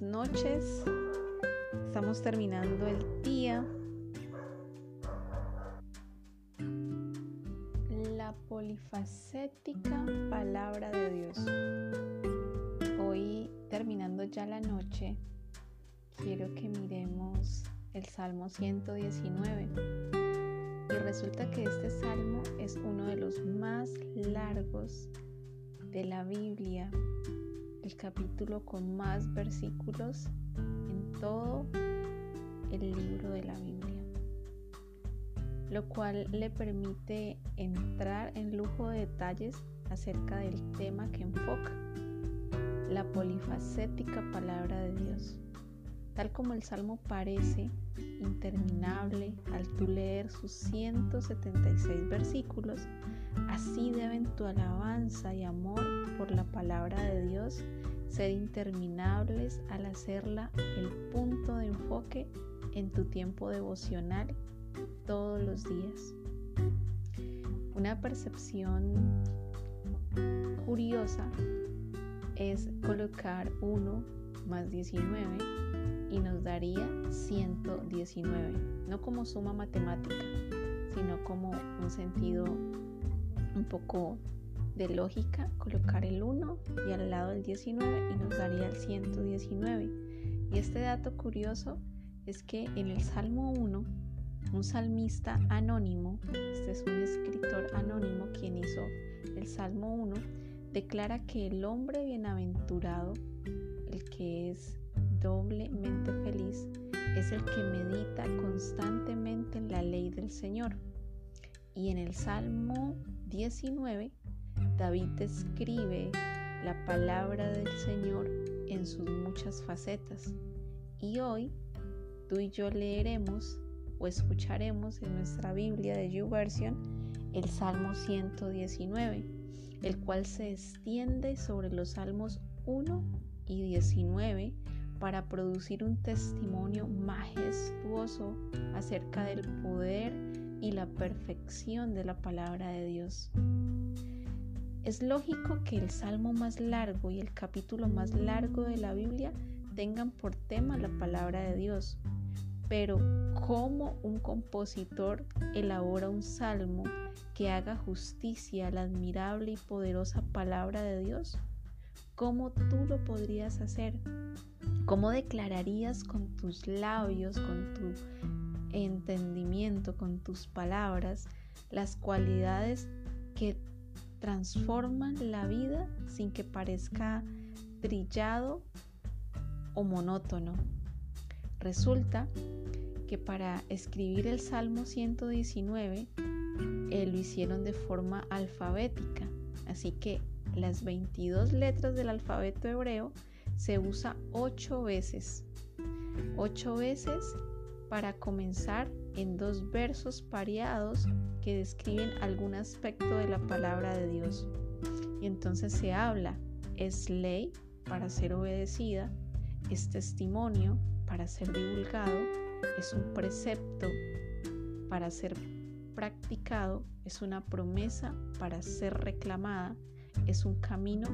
noches. Estamos terminando el día. La polifacética palabra de Dios. Hoy, terminando ya la noche, quiero que miremos el Salmo 119. Y resulta que este salmo es uno de los más largos de la Biblia el capítulo con más versículos en todo el libro de la Biblia, lo cual le permite entrar en lujo de detalles acerca del tema que enfoca, la polifacética palabra de Dios. Tal como el Salmo parece interminable al tú leer sus 176 versículos, así deben tu alabanza y amor por la palabra de Dios ser interminables al hacerla el punto de enfoque en tu tiempo devocional todos los días. Una percepción curiosa es colocar 1 más 19 y nos daría 119, no como suma matemática, sino como un sentido un poco de lógica, colocar el 1 y al lado el 19 y nos daría el 119. Y este dato curioso es que en el Salmo 1, un salmista anónimo, este es un escritor anónimo quien hizo el Salmo 1, declara que el hombre bienaventurado, el que es doblemente feliz es el que medita constantemente en la ley del Señor. Y en el Salmo 19, David describe la palabra del Señor en sus muchas facetas. Y hoy tú y yo leeremos o escucharemos en nuestra Biblia de YouVersion el Salmo 119, el cual se extiende sobre los Salmos 1 y 19 para producir un testimonio majestuoso acerca del poder y la perfección de la palabra de Dios. Es lógico que el salmo más largo y el capítulo más largo de la Biblia tengan por tema la palabra de Dios, pero ¿cómo un compositor elabora un salmo que haga justicia a la admirable y poderosa palabra de Dios? ¿Cómo tú lo podrías hacer? ¿Cómo declararías con tus labios, con tu entendimiento, con tus palabras, las cualidades que transforman la vida sin que parezca trillado o monótono? Resulta que para escribir el Salmo 119 eh, lo hicieron de forma alfabética, así que las 22 letras del alfabeto hebreo se usa ocho veces. Ocho veces para comenzar en dos versos pareados que describen algún aspecto de la palabra de Dios. Y entonces se habla, es ley para ser obedecida, es testimonio para ser divulgado, es un precepto para ser practicado, es una promesa para ser reclamada, es un camino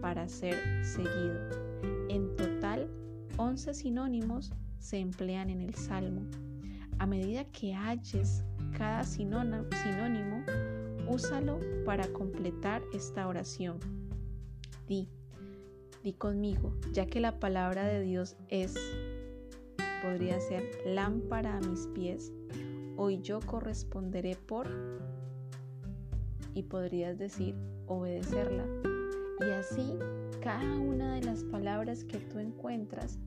para ser seguido. En total, 11 sinónimos se emplean en el Salmo. A medida que halles cada sinónimo, úsalo para completar esta oración. Di, di conmigo, ya que la palabra de Dios es, podría ser lámpara a mis pies, hoy yo corresponderé por, y podrías decir, obedecerla. Y así, cada una de las palabras que tú encuentras,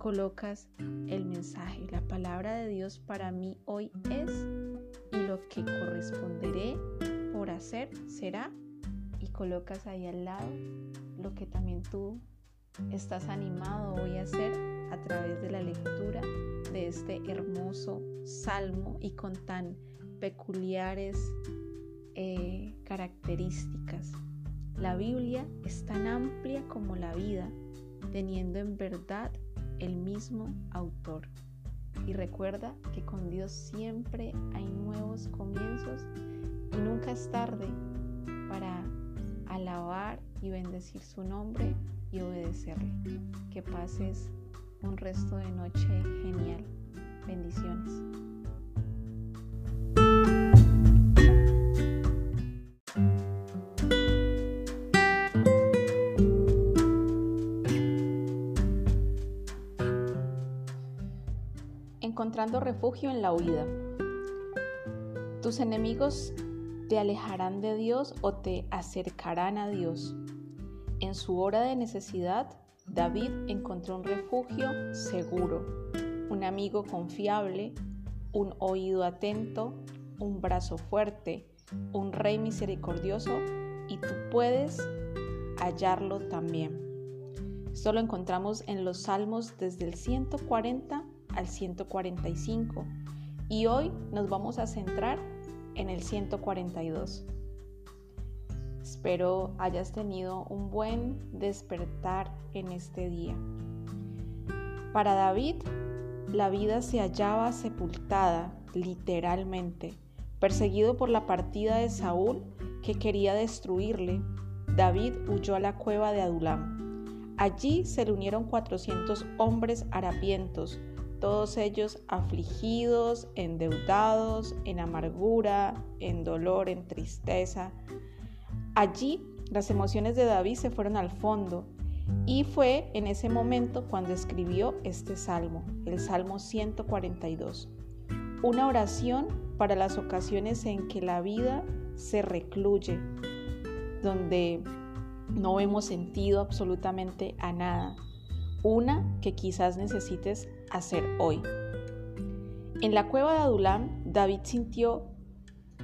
colocas el mensaje. La palabra de Dios para mí hoy es y lo que corresponderé por hacer será y colocas ahí al lado lo que también tú estás animado hoy a hacer a través de la lectura de este hermoso salmo y con tan peculiares eh, características. La Biblia es tan amplia como la vida, teniendo en verdad el mismo autor. Y recuerda que con Dios siempre hay nuevos comienzos y nunca es tarde para alabar y bendecir su nombre y obedecerle. Que pases un resto de noche genial. Bendiciones. Encontrando refugio en la huida. Tus enemigos te alejarán de Dios o te acercarán a Dios. En su hora de necesidad, David encontró un refugio seguro, un amigo confiable, un oído atento, un brazo fuerte, un rey misericordioso y tú puedes hallarlo también. Esto lo encontramos en los salmos desde el 140 al 145 y hoy nos vamos a centrar en el 142. Espero hayas tenido un buen despertar en este día. Para David, la vida se hallaba sepultada, literalmente, perseguido por la partida de Saúl que quería destruirle. David huyó a la cueva de Adulam. Allí se le unieron 400 hombres harapientos, todos ellos afligidos, endeudados, en amargura, en dolor, en tristeza. Allí las emociones de David se fueron al fondo y fue en ese momento cuando escribió este salmo, el Salmo 142. Una oración para las ocasiones en que la vida se recluye, donde no hemos sentido absolutamente a nada. Una que quizás necesites hacer hoy. En la cueva de Adulam, David sintió,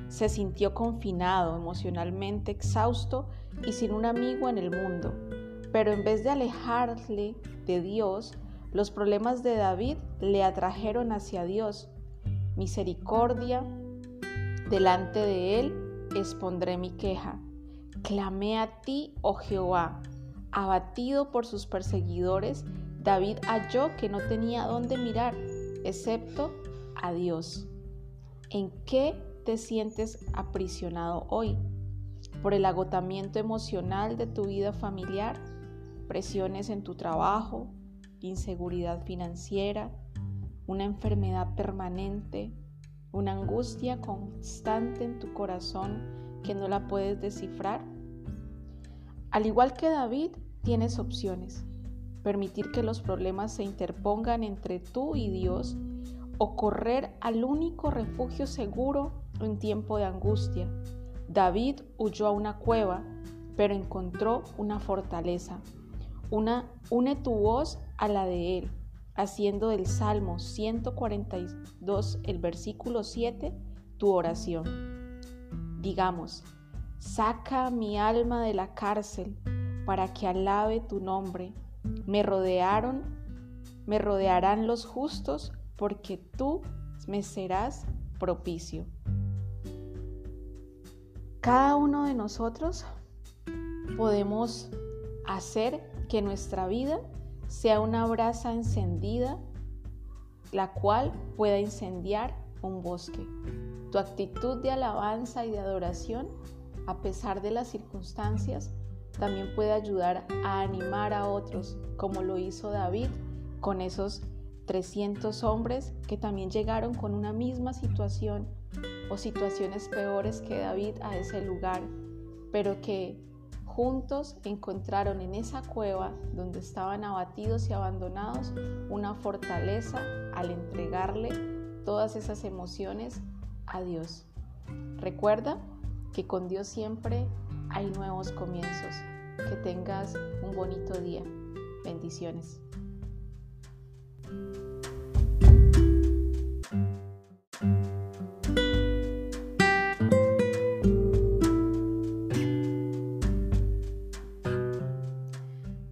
se sintió confinado, emocionalmente exhausto y sin un amigo en el mundo. Pero en vez de alejarle de Dios, los problemas de David le atrajeron hacia Dios. Misericordia, delante de él expondré mi queja. Clamé a ti, oh Jehová. Abatido por sus perseguidores, David halló que no tenía dónde mirar, excepto a Dios. ¿En qué te sientes aprisionado hoy? ¿Por el agotamiento emocional de tu vida familiar? ¿Presiones en tu trabajo? ¿Inseguridad financiera? ¿Una enfermedad permanente? ¿Una angustia constante en tu corazón que no la puedes descifrar? Al igual que David, tienes opciones. Permitir que los problemas se interpongan entre tú y Dios o correr al único refugio seguro en tiempo de angustia. David huyó a una cueva, pero encontró una fortaleza. Una, une tu voz a la de él, haciendo del Salmo 142, el versículo 7, tu oración. Digamos, saca mi alma de la cárcel para que alabe tu nombre. Me rodearon, me rodearán los justos, porque tú me serás propicio. Cada uno de nosotros podemos hacer que nuestra vida sea una brasa encendida, la cual pueda incendiar un bosque. Tu actitud de alabanza y de adoración, a pesar de las circunstancias, también puede ayudar a animar a otros, como lo hizo David con esos 300 hombres que también llegaron con una misma situación o situaciones peores que David a ese lugar, pero que juntos encontraron en esa cueva donde estaban abatidos y abandonados una fortaleza al entregarle todas esas emociones a Dios. Recuerda que con Dios siempre hay nuevos comienzos. Que tengas un bonito día. Bendiciones.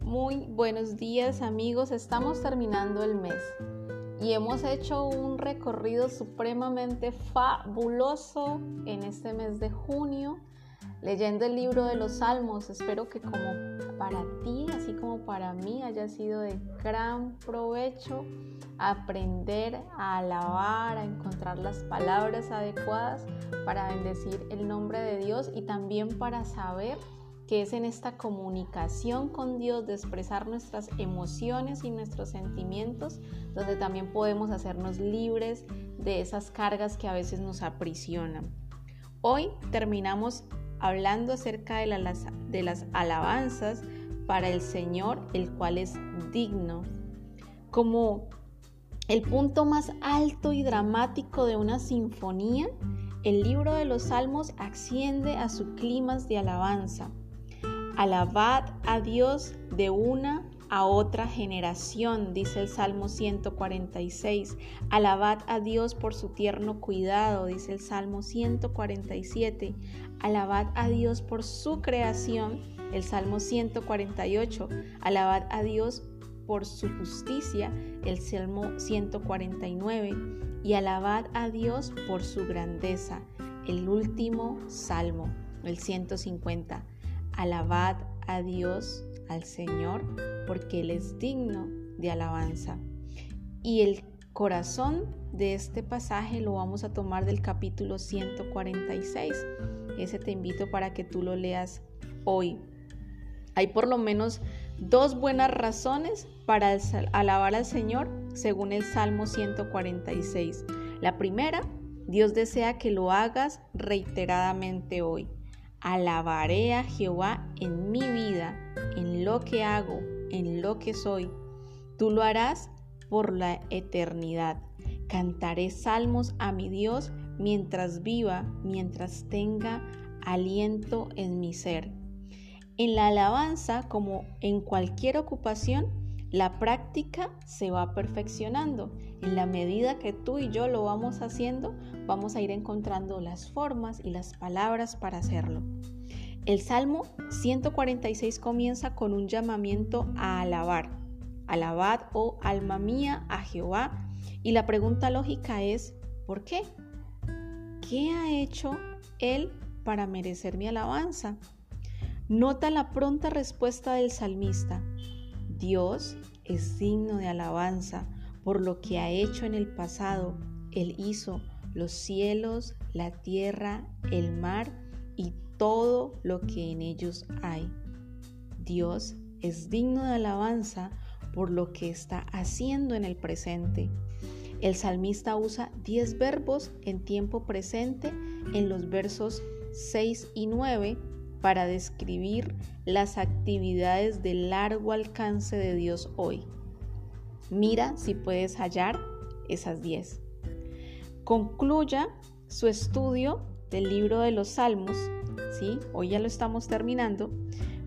Muy buenos días amigos, estamos terminando el mes y hemos hecho un recorrido supremamente fabuloso en este mes de junio leyendo el libro de los Salmos. Espero que como para ti, así como para mí, haya sido de gran provecho aprender a alabar, a encontrar las palabras adecuadas para bendecir el nombre de Dios y también para saber que es en esta comunicación con Dios, de expresar nuestras emociones y nuestros sentimientos, donde también podemos hacernos libres de esas cargas que a veces nos aprisionan. Hoy terminamos hablando acerca de, de las alabanzas para el Señor, el cual es digno. Como el punto más alto y dramático de una sinfonía, el libro de los Salmos asciende a su clima de alabanza. Alabad a Dios de una a otra generación, dice el Salmo 146. Alabad a Dios por su tierno cuidado, dice el Salmo 147. Alabad a Dios por su creación, el Salmo 148. Alabad a Dios por su justicia, el Salmo 149. Y alabad a Dios por su grandeza, el último Salmo, el 150. Alabad a Dios, al Señor, porque Él es digno de alabanza. Y el corazón de este pasaje lo vamos a tomar del capítulo 146. Ese te invito para que tú lo leas hoy. Hay por lo menos dos buenas razones para alabar al Señor según el Salmo 146. La primera, Dios desea que lo hagas reiteradamente hoy. Alabaré a Jehová en mi vida, en lo que hago, en lo que soy. Tú lo harás por la eternidad. Cantaré salmos a mi Dios mientras viva, mientras tenga aliento en mi ser. En la alabanza, como en cualquier ocupación, la práctica se va perfeccionando. En la medida que tú y yo lo vamos haciendo, vamos a ir encontrando las formas y las palabras para hacerlo. El Salmo 146 comienza con un llamamiento a alabar. Alabad, oh alma mía, a Jehová. Y la pregunta lógica es, ¿por qué? ¿Qué ha hecho Él para merecer mi alabanza? Nota la pronta respuesta del salmista. Dios es digno de alabanza por lo que ha hecho en el pasado. Él hizo los cielos, la tierra, el mar y todo lo que en ellos hay. Dios es digno de alabanza por lo que está haciendo en el presente. El salmista usa 10 verbos en tiempo presente en los versos 6 y 9 para describir las actividades de largo alcance de Dios hoy. Mira si puedes hallar esas 10. Concluya su estudio del libro de los Salmos, ¿sí? Hoy ya lo estamos terminando,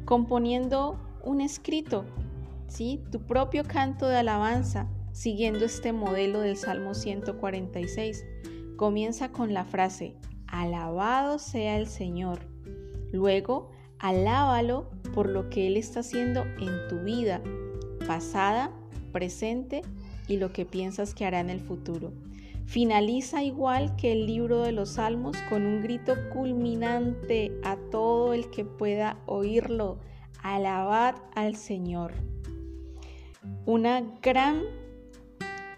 componiendo un escrito, ¿sí? Tu propio canto de alabanza, siguiendo este modelo del Salmo 146. Comienza con la frase, alabado sea el Señor Luego, alábalo por lo que Él está haciendo en tu vida, pasada, presente y lo que piensas que hará en el futuro. Finaliza igual que el libro de los Salmos con un grito culminante a todo el que pueda oírlo. Alabad al Señor. Una gran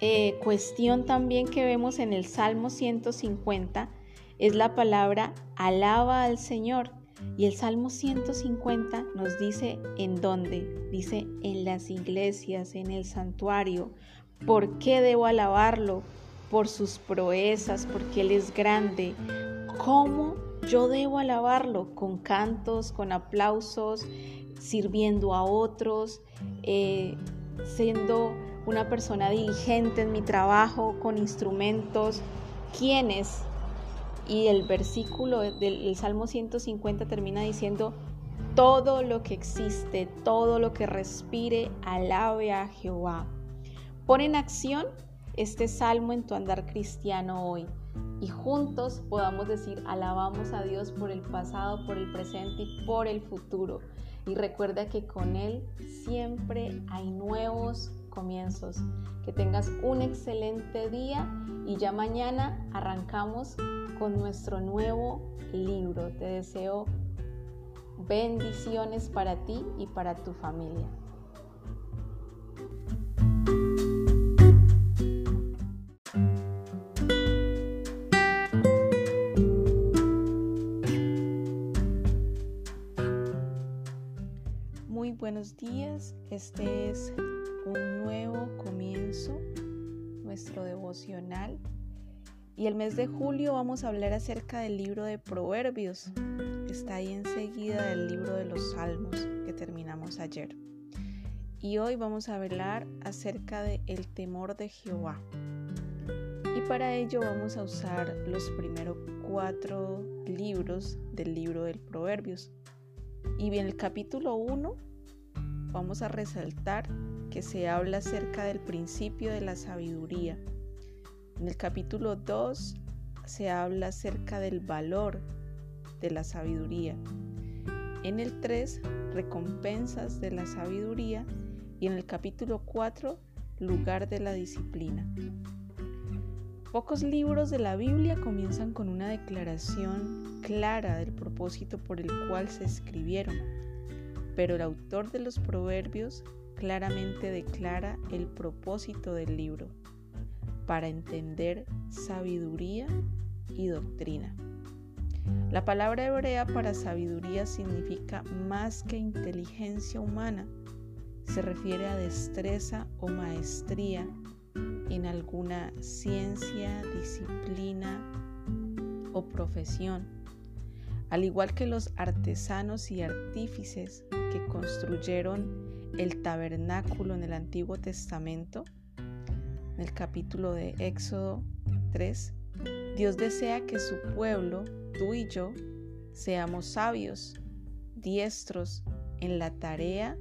eh, cuestión también que vemos en el Salmo 150 es la palabra alaba al Señor. Y el Salmo 150 nos dice en dónde. Dice en las iglesias, en el santuario. ¿Por qué debo alabarlo? Por sus proezas, porque Él es grande. ¿Cómo yo debo alabarlo? Con cantos, con aplausos, sirviendo a otros, eh, siendo una persona diligente en mi trabajo, con instrumentos. ¿Quiénes y el versículo del Salmo 150 termina diciendo, todo lo que existe, todo lo que respire, alabe a Jehová. Pon en acción este salmo en tu andar cristiano hoy y juntos podamos decir, alabamos a Dios por el pasado, por el presente y por el futuro. Y recuerda que con Él siempre hay nuevos comienzos. Que tengas un excelente día y ya mañana arrancamos con nuestro nuevo libro. Te deseo bendiciones para ti y para tu familia. Buenos días. Este es un nuevo comienzo, nuestro devocional. Y el mes de julio vamos a hablar acerca del libro de Proverbios. Está ahí enseguida del libro de los Salmos que terminamos ayer. Y hoy vamos a hablar acerca de el temor de Jehová. Y para ello vamos a usar los primeros cuatro libros del libro del Proverbios. Y en el capítulo 1 vamos a resaltar que se habla acerca del principio de la sabiduría. En el capítulo 2 se habla acerca del valor de la sabiduría. En el 3, recompensas de la sabiduría. Y en el capítulo 4, lugar de la disciplina. Pocos libros de la Biblia comienzan con una declaración clara del propósito por el cual se escribieron, pero el autor de los proverbios claramente declara el propósito del libro, para entender sabiduría y doctrina. La palabra hebrea para sabiduría significa más que inteligencia humana, se refiere a destreza o maestría en alguna ciencia, disciplina o profesión, al igual que los artesanos y artífices que construyeron el tabernáculo en el Antiguo Testamento, en el capítulo de Éxodo 3, Dios desea que su pueblo, tú y yo, seamos sabios, diestros en la tarea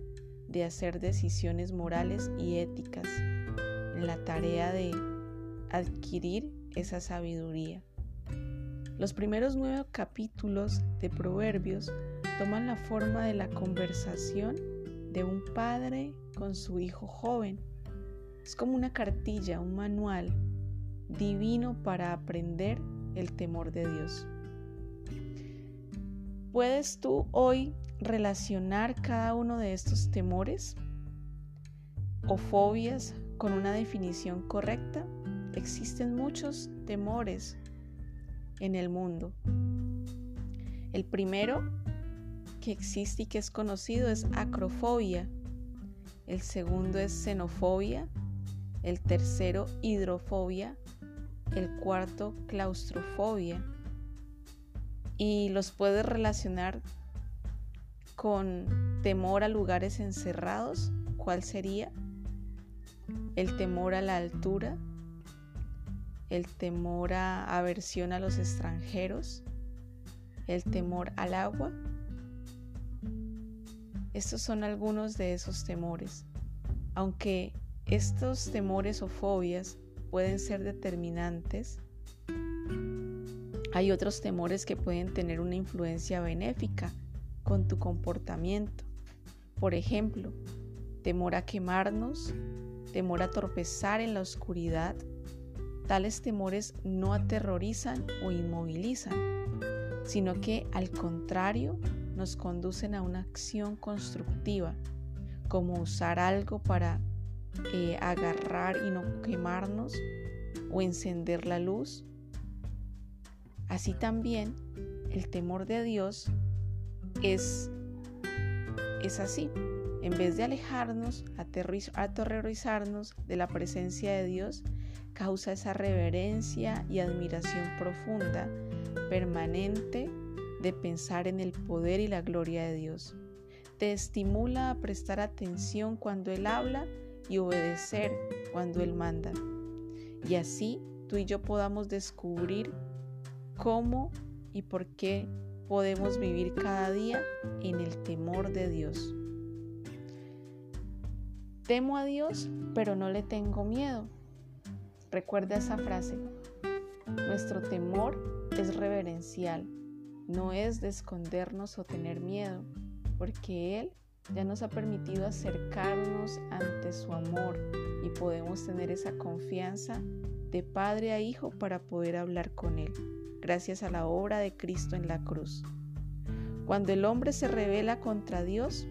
de hacer decisiones morales y éticas la tarea de adquirir esa sabiduría. Los primeros nueve capítulos de Proverbios toman la forma de la conversación de un padre con su hijo joven. Es como una cartilla, un manual divino para aprender el temor de Dios. ¿Puedes tú hoy relacionar cada uno de estos temores o fobias con una definición correcta, existen muchos temores en el mundo. El primero que existe y que es conocido es acrofobia. El segundo es xenofobia. El tercero hidrofobia. El cuarto claustrofobia. Y los puedes relacionar con temor a lugares encerrados. ¿Cuál sería? el temor a la altura, el temor a aversión a los extranjeros, el temor al agua. Estos son algunos de esos temores. Aunque estos temores o fobias pueden ser determinantes, hay otros temores que pueden tener una influencia benéfica con tu comportamiento. Por ejemplo, temor a quemarnos, temor a tropezar en la oscuridad, tales temores no aterrorizan o inmovilizan, sino que al contrario nos conducen a una acción constructiva, como usar algo para eh, agarrar y no quemarnos o encender la luz. Así también el temor de Dios es, es así. En vez de alejarnos, aterrorizarnos de la presencia de Dios, causa esa reverencia y admiración profunda, permanente, de pensar en el poder y la gloria de Dios. Te estimula a prestar atención cuando Él habla y obedecer cuando Él manda. Y así tú y yo podamos descubrir cómo y por qué podemos vivir cada día en el temor de Dios. Temo a Dios, pero no le tengo miedo. Recuerda esa frase. Nuestro temor es reverencial, no es de escondernos o tener miedo, porque Él ya nos ha permitido acercarnos ante su amor y podemos tener esa confianza de padre a hijo para poder hablar con Él, gracias a la obra de Cristo en la cruz. Cuando el hombre se revela contra Dios,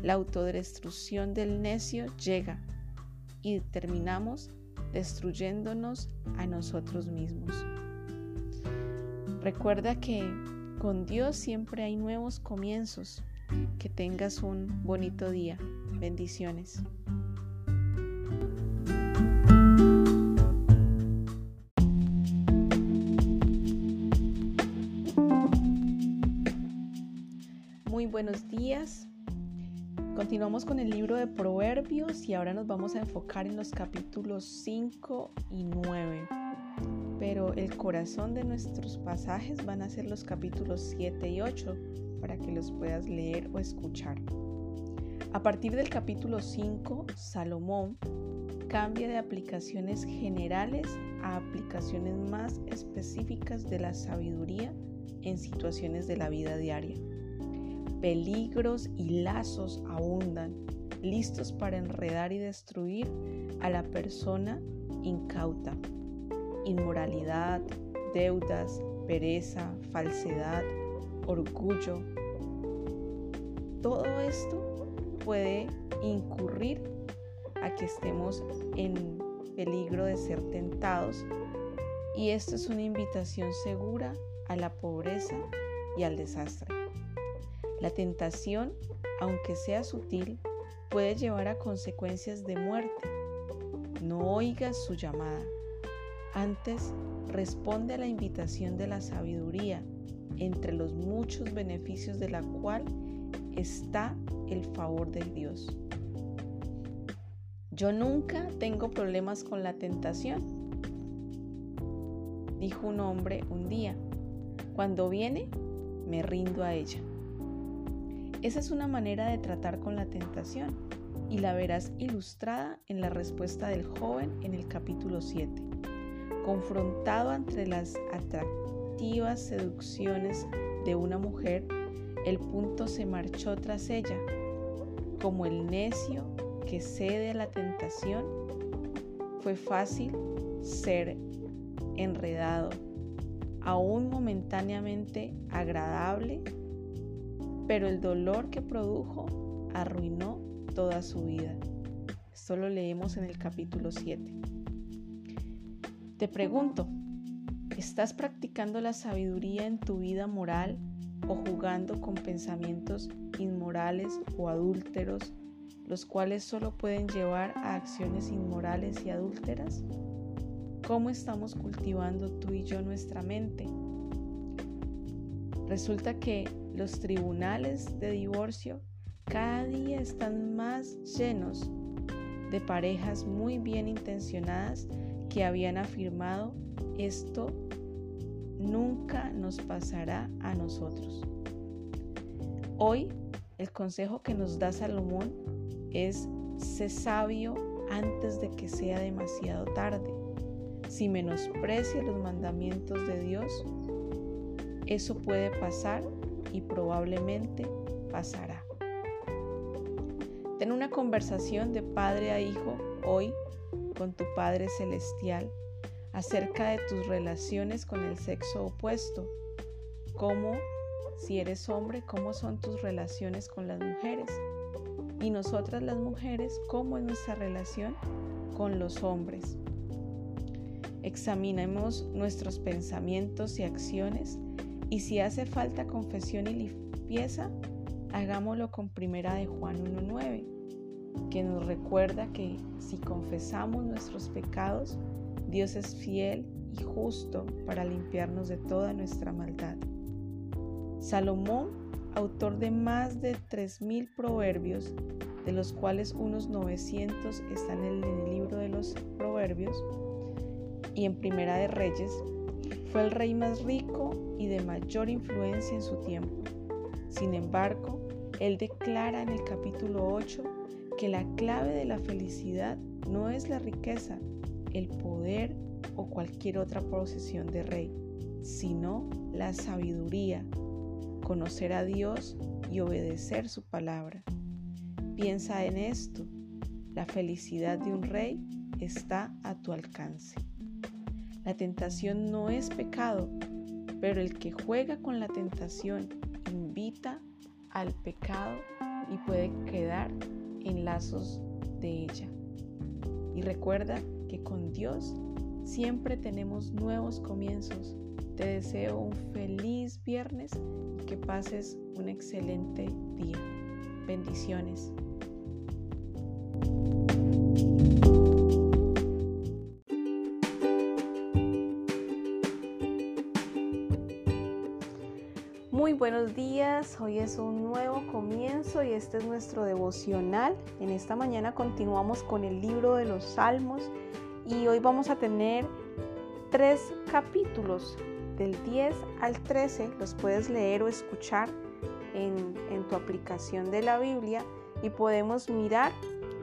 la autodestrucción del necio llega y terminamos destruyéndonos a nosotros mismos. Recuerda que con Dios siempre hay nuevos comienzos Que tengas un bonito día. Bendiciones. Muy buenos días. Continuamos con el libro de Proverbios y ahora nos vamos a enfocar en los capítulos 5 y 9. Pero el corazón de nuestros pasajes van a ser los capítulos 7 y 8 para que los puedas leer o escuchar. A partir del capítulo 5, Salomón cambia de aplicaciones generales a aplicaciones más específicas de la sabiduría en situaciones de la vida diaria. Peligros y lazos abundan, listos para enredar y destruir a la persona incauta. Inmoralidad, deudas, pereza, falsedad, orgullo. Todo esto puede incurrir a que estemos en peligro de ser tentados y esto es una invitación segura a la pobreza y al desastre. La tentación, aunque sea sutil, puede llevar a consecuencias de muerte. No oigas su llamada. Antes, responde a la invitación de la sabiduría, entre los muchos beneficios de la cual está el favor de Dios. Yo nunca tengo problemas con la tentación, dijo un hombre un día. Cuando viene, me rindo a ella. Esa es una manera de tratar con la tentación y la verás ilustrada en la respuesta del joven en el capítulo 7. Confrontado entre las atractivas seducciones de una mujer, el punto se marchó tras ella, como el necio que cede a la tentación. Fue fácil ser enredado, aún momentáneamente agradable pero el dolor que produjo arruinó toda su vida. Esto lo leemos en el capítulo 7. Te pregunto, ¿estás practicando la sabiduría en tu vida moral o jugando con pensamientos inmorales o adúlteros, los cuales solo pueden llevar a acciones inmorales y adúlteras? ¿Cómo estamos cultivando tú y yo nuestra mente? Resulta que los tribunales de divorcio cada día están más llenos de parejas muy bien intencionadas que habían afirmado esto nunca nos pasará a nosotros. Hoy el consejo que nos da Salomón es sé sabio antes de que sea demasiado tarde. Si menosprecia los mandamientos de Dios, eso puede pasar y probablemente pasará. Ten una conversación de padre a hijo hoy con tu Padre Celestial acerca de tus relaciones con el sexo opuesto. Cómo, si eres hombre, cómo son tus relaciones con las mujeres. Y nosotras las mujeres, cómo es nuestra relación con los hombres. Examinemos nuestros pensamientos y acciones y si hace falta confesión y limpieza, hagámoslo con primera de Juan 1.9, que nos recuerda que si confesamos nuestros pecados, Dios es fiel y justo para limpiarnos de toda nuestra maldad. Salomón, autor de más de 3.000 proverbios, de los cuales unos 900 están en el libro de los proverbios y en Primera de Reyes, fue el rey más rico y de mayor influencia en su tiempo. Sin embargo, él declara en el capítulo 8 que la clave de la felicidad no es la riqueza, el poder o cualquier otra posesión de rey, sino la sabiduría, conocer a Dios y obedecer su palabra. Piensa en esto, la felicidad de un rey está a tu alcance. La tentación no es pecado, pero el que juega con la tentación invita al pecado y puede quedar en lazos de ella. Y recuerda que con Dios siempre tenemos nuevos comienzos, Te deseo un feliz viernes y que pases un excelente día. Bendiciones. Buenos días, hoy es un nuevo comienzo y este es nuestro devocional. En esta mañana continuamos con el libro de los Salmos y hoy vamos a tener tres capítulos del 10 al 13 los puedes leer o escuchar en, tu aplicación de la Biblia y podemos mirar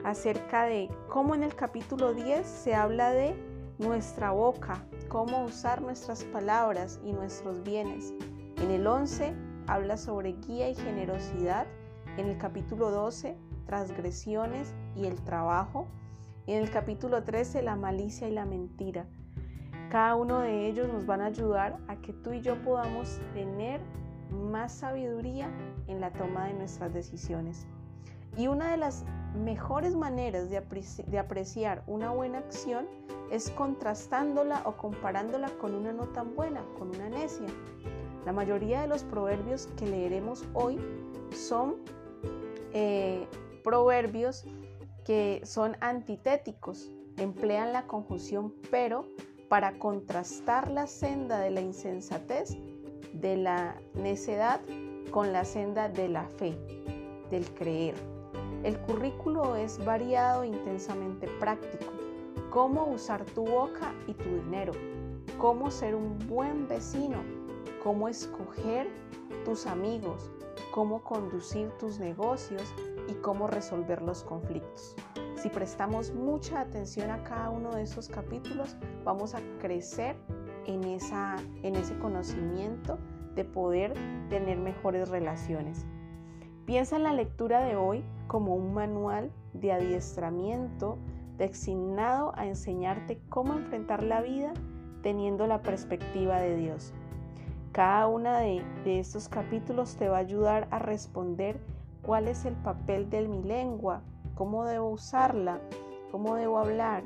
acerca de cómo en el capítulo 10 se habla de nuestra boca, cómo usar nuestras palabras y nuestros bienes. En el 11 habla sobre guía y generosidad. En el capítulo 12, transgresiones y el trabajo. Y en el capítulo 13, la malicia y la mentira. Cada uno de ellos nos van a ayudar a que tú y yo podamos tener más sabiduría en la toma de nuestras decisiones. Y una de las mejores maneras de, apreciar una buena acción es contrastándola o comparándola con una no tan buena, con una necia. La mayoría de los proverbios que leeremos hoy son eh, proverbios que son antitéticos, emplean la conjunción pero para contrastar la senda de la insensatez, de la necedad, con la senda de la fe, del creer. El currículo es variado e intensamente práctico. Cómo usar tu boca y tu dinero. Cómo ser un buen vecino. Cómo escoger tus amigos. Cómo conducir tus negocios y cómo resolver los conflictos. Si prestamos mucha atención a cada uno de esos capítulos, vamos a crecer en, esa, en ese conocimiento de poder tener mejores relaciones. Piensa en la lectura de hoy como un manual de adiestramiento destinado a enseñarte cómo enfrentar la vida teniendo la perspectiva de Dios. Cada uno de, estos capítulos te va a ayudar a responder cuál es el papel de mi lengua cómo debo usarla, cómo debo hablar,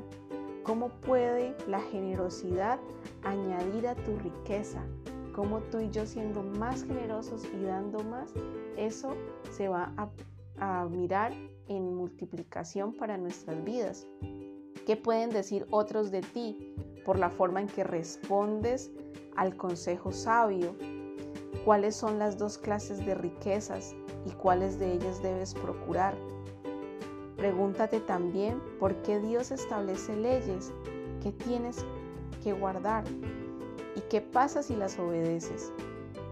cómo puede la generosidad añadir a tu riqueza, cómo tú y yo siendo más generosos y dando más, eso se va a, mirar en multiplicación para nuestras vidas. ¿Qué pueden decir otros de ti por la forma en que respondes al consejo sabio? ¿Cuáles son las dos clases de riquezas y cuáles de ellas debes procurar? Pregúntate también por qué Dios establece leyes que tienes que guardar y qué pasa si las obedeces.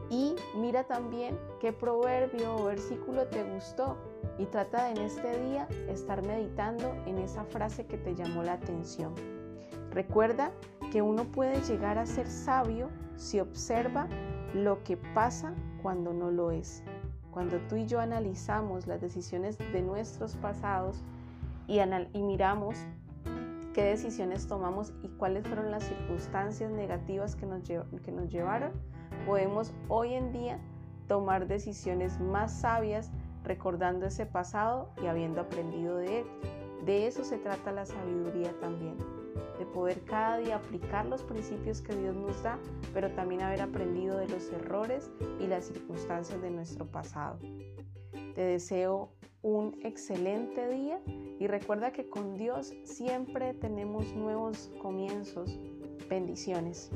Y mira también qué proverbio o versículo te gustó y trata de en este día estar meditando en esa frase que te llamó la atención. Recuerda que uno puede llegar a ser sabio si observa lo que pasa cuando no lo es. Cuando tú y yo analizamos las decisiones de nuestros pasados y, miramos qué decisiones tomamos y cuáles fueron las circunstancias negativas que nos, que nos llevaron, podemos hoy en día tomar decisiones más sabias recordando ese pasado y habiendo aprendido de él. De eso se trata la sabiduría también de poder cada día aplicar los principios que Dios nos da, pero también haber aprendido de los errores y las circunstancias de nuestro pasado. Te deseo un excelente día y recuerda que con Dios siempre tenemos nuevos comienzos. Bendiciones.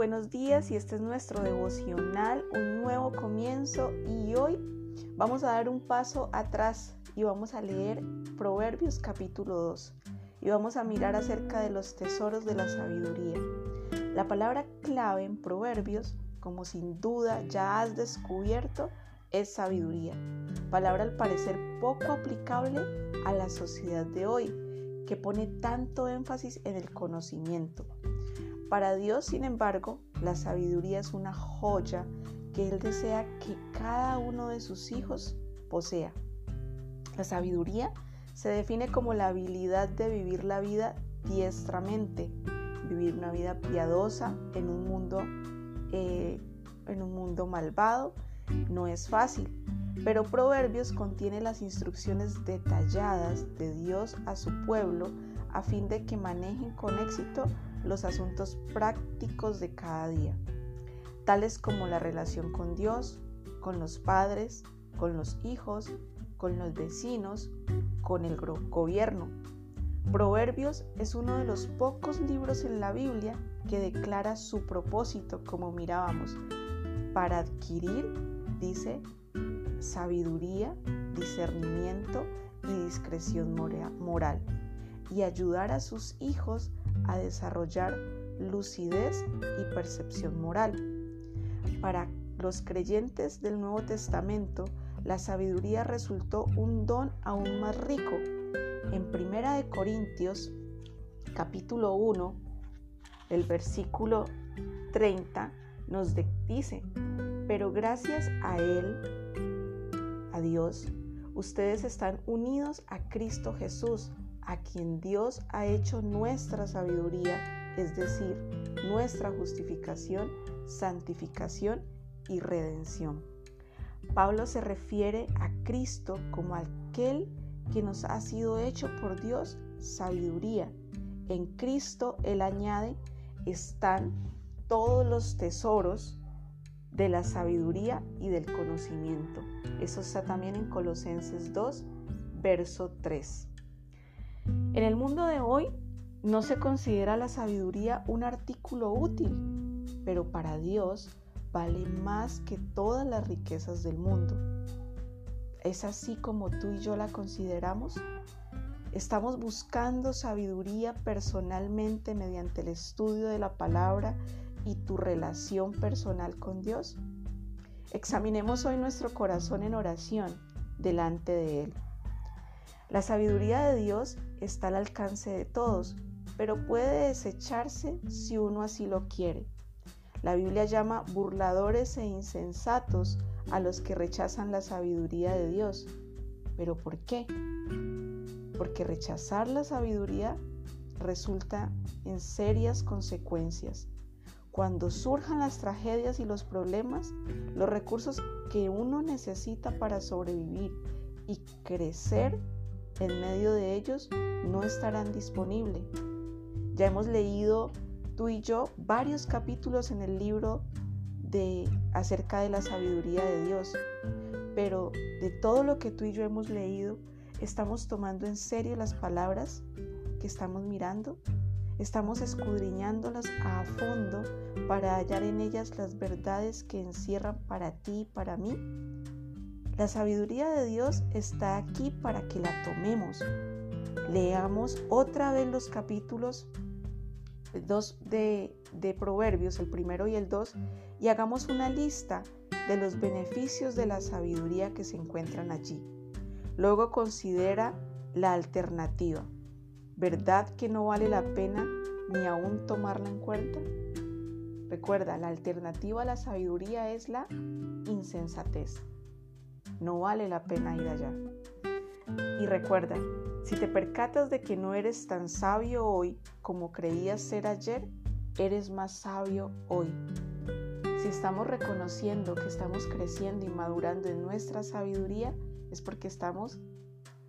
Buenos días y este es nuestro devocional, un nuevo comienzo y hoy vamos a dar un paso atrás y vamos a leer Proverbios capítulo 2 y vamos a mirar acerca de los tesoros de la sabiduría. La palabra clave en Proverbios, como sin duda ya has descubierto, es sabiduría. Palabra al parecer poco aplicable a la sociedad de hoy, que pone tanto énfasis en el conocimiento. Para Dios, sin embargo, la sabiduría es una joya que Él desea que cada uno de sus hijos posea. La sabiduría se define como la habilidad de vivir la vida diestramente, vivir una vida piadosa en un mundo, eh, en un mundo malvado no es fácil, pero Proverbios contiene las instrucciones detalladas de Dios a su pueblo a fin de que manejen con éxito los asuntos prácticos de cada día, tales como la relación con Dios, con los padres, con los hijos, con los vecinos, con el gobierno. Proverbios es uno de los pocos libros en la Biblia que declara su propósito, como mirábamos, para adquirir, dice, sabiduría, discernimiento y discreción moral, y ayudar a sus hijos a desarrollar lucidez y percepción moral. Para los creyentes del Nuevo Testamento, la sabiduría resultó un don aún más rico. En Primera de Corintios, capítulo 1, el versículo 30 nos dice, pero gracias a Él, a Dios, ustedes están unidos a Cristo Jesús, a quien Dios ha hecho nuestra sabiduría, es decir, nuestra justificación, santificación y redención. Pablo se refiere a Cristo como aquel que nos ha sido hecho por Dios sabiduría. En Cristo, él añade, están todos los tesoros de la sabiduría y del conocimiento. Eso está también en Colosenses 2, verso 3. En el mundo de hoy no se considera la sabiduría un artículo útil, pero para Dios vale más que todas las riquezas del mundo. ¿Es así como tú y yo la consideramos? ¿Estamos buscando sabiduría personalmente mediante el estudio de la palabra y tu relación personal con Dios? Examinemos hoy nuestro corazón en oración delante de Él. La sabiduría de Dios está al alcance de todos, pero puede desecharse si uno así lo quiere. La Biblia llama burladores e insensatos a los que rechazan la sabiduría de Dios. ¿Pero por qué? Porque rechazar la sabiduría resulta en serias consecuencias. Cuando surjan las tragedias y los problemas, los recursos que uno necesita para sobrevivir y crecer en medio de ellos no estarán disponibles. Ya hemos leído tú y yo varios capítulos en el libro de acerca de la sabiduría de Dios. Pero de todo lo que tú y yo hemos leído, ¿estamos tomando en serio las palabras que estamos mirando? ¿Estamos escudriñándolas a fondo para hallar en ellas las verdades que encierran para ti y para mí? La sabiduría de Dios está aquí para que la tomemos. Leamos otra vez los capítulos dos de, de Proverbios, el primero y el dos, y hagamos una lista de los beneficios de la sabiduría que se encuentran allí. Luego considera la alternativa. ¿Verdad que no vale la pena ni aún tomarla en cuenta? Recuerda, la alternativa a la sabiduría es la insensatez. No vale la pena ir allá. Y recuerda, si te percatas de que no eres tan sabio hoy como creías ser ayer, eres más sabio hoy. Si estamos reconociendo que estamos creciendo y madurando en nuestra sabiduría, es porque estamos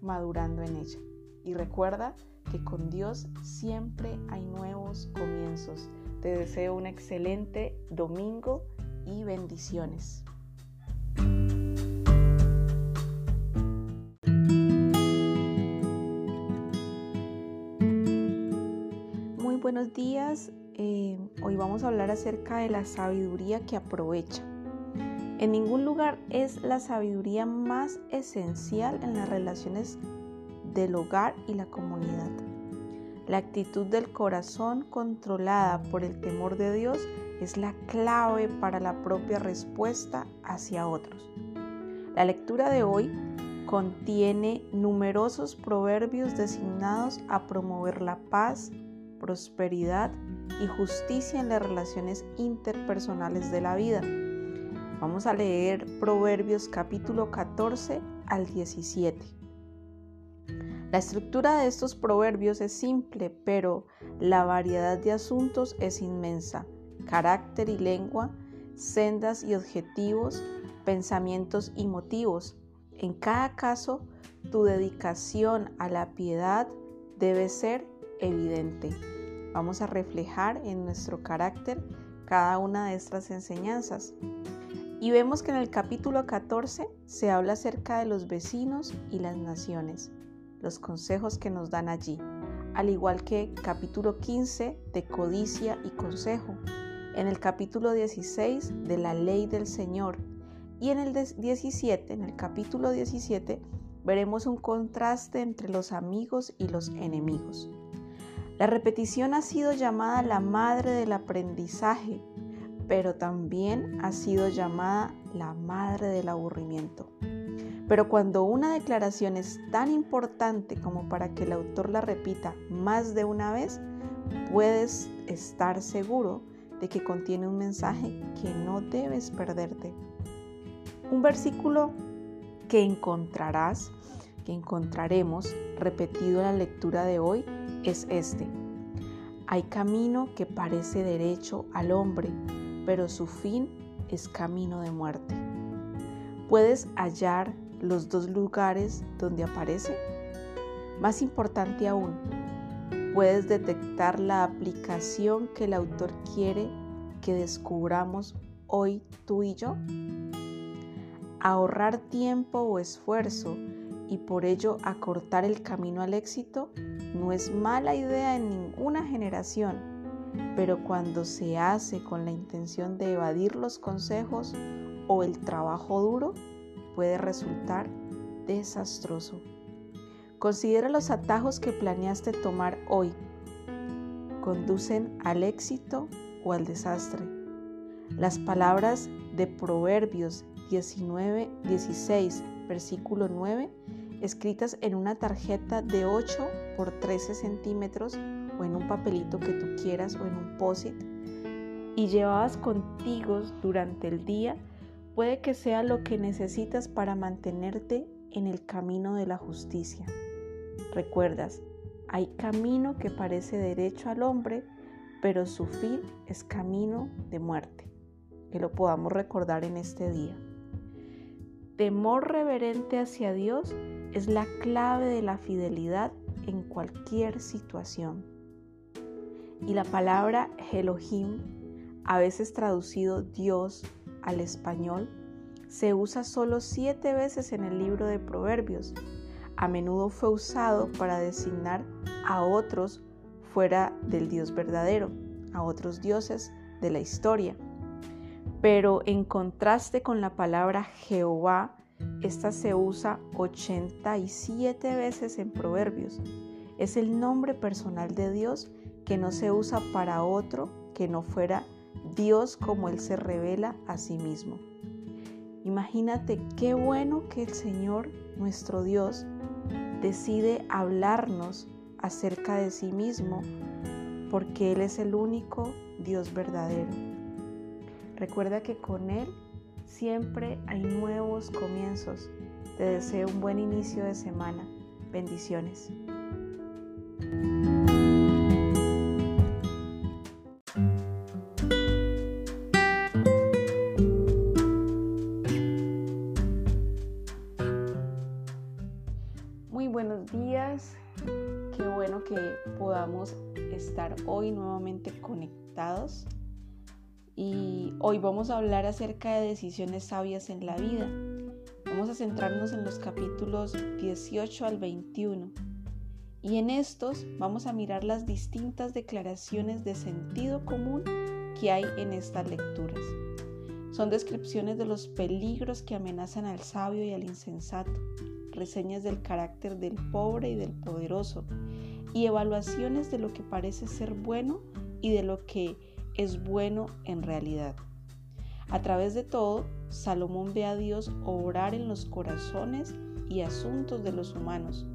madurando en ella. Y recuerda que con Dios siempre hay nuevos comienzos. Te deseo un excelente domingo y bendiciones. Buenos días. Eh, hoy vamos a hablar acerca de la sabiduría que aprovecha. En ningún lugar es la sabiduría más esencial en las relaciones del hogar y la comunidad. La actitud del corazón controlada por el temor de Dios es la clave para la propia respuesta hacia otros. La lectura de hoy contiene numerosos proverbios designados a promover la paz, prosperidad y justicia en las relaciones interpersonales de la vida. Vamos a leer Proverbios capítulo 14 al 17. La estructura de estos proverbios es simple, pero la variedad de asuntos es inmensa. Carácter y lengua sendas y objetivos, pensamientos y motivos. En cada caso, tu dedicación a la piedad debe ser evidente. Vamos a reflejar en nuestro carácter cada una de estas enseñanzas. Y vemos que en el capítulo 14 se habla acerca de los vecinos y las naciones, los consejos que nos dan allí, al igual que capítulo 15 de codicia y consejo, en el capítulo 16 de la ley del Señor y en el 17, en el capítulo 17, veremos un contraste entre los amigos y los enemigos. La repetición ha sido llamada la madre del aprendizaje, pero también ha sido llamada la madre del aburrimiento. Pero cuando una declaración es tan importante como para que el autor la repita más de una vez, puedes estar seguro de que contiene un mensaje que no debes perderte. Un versículo que encontrarás, encontraremos repetido en la lectura de hoy, es este. Hay camino que parece derecho al hombre, pero su fin es camino de muerte. ¿Puedes hallar los dos lugares donde aparece? Más importante aún, ¿puedes detectar la aplicación que el autor quiere que descubramos hoy tú y yo? Ahorrar tiempo o esfuerzo y por ello acortar el camino al éxito no es mala idea en ninguna generación, pero cuando se hace con la intención de evadir los consejos o el trabajo duro, puede resultar desastroso. Considera los atajos que planeaste tomar hoy. ¿Conducen al éxito o al desastre? Las palabras de Proverbios 19, 16, versículo 9 escritas en una tarjeta de 8 por 13 centímetros o en un papelito que tú quieras o en un posit y llevabas contigo durante el día, puede que sea lo que necesitas para mantenerte en el camino de la justicia. Recuerdas, hay camino que parece derecho al hombre, pero su fin es camino de muerte. Que lo podamos recordar en este día. Temor reverente hacia Dios es la clave de la fidelidad en cualquier situación. Y la palabra Elohim, a veces traducido Dios al español, se usa solo siete veces en el libro de Proverbios. A menudo fue usado para designar a otros fuera del Dios verdadero, a otros dioses de la historia. Pero en contraste con la palabra Jehová, esta se usa 87 veces en Proverbios. Es el nombre personal de Dios que no se usa para otro que no fuera Dios como Él se revela a sí mismo. Imagínate qué bueno que el Señor, nuestro Dios, decide hablarnos acerca de sí mismo porque Él es el único Dios verdadero. Recuerda que con Él Siempre hay nuevos comienzos. Te deseo un buen inicio de semana. Bendiciones. Muy buenos días. Qué bueno que podamos estar hoy nuevamente conectados y hoy vamos a hablar acerca de decisiones sabias en la vida. Vamos a centrarnos en los capítulos 18 al 21 y en estos vamos a mirar las distintas declaraciones de sentido común que hay en estas lecturas. Son descripciones de los peligros que amenazan al sabio y al insensato, reseñas del carácter del pobre y del poderoso, y evaluaciones de lo que parece ser bueno y de lo que es bueno en realidad. A través de todo, Salomón ve a Dios obrar en los corazones y asuntos de los humanos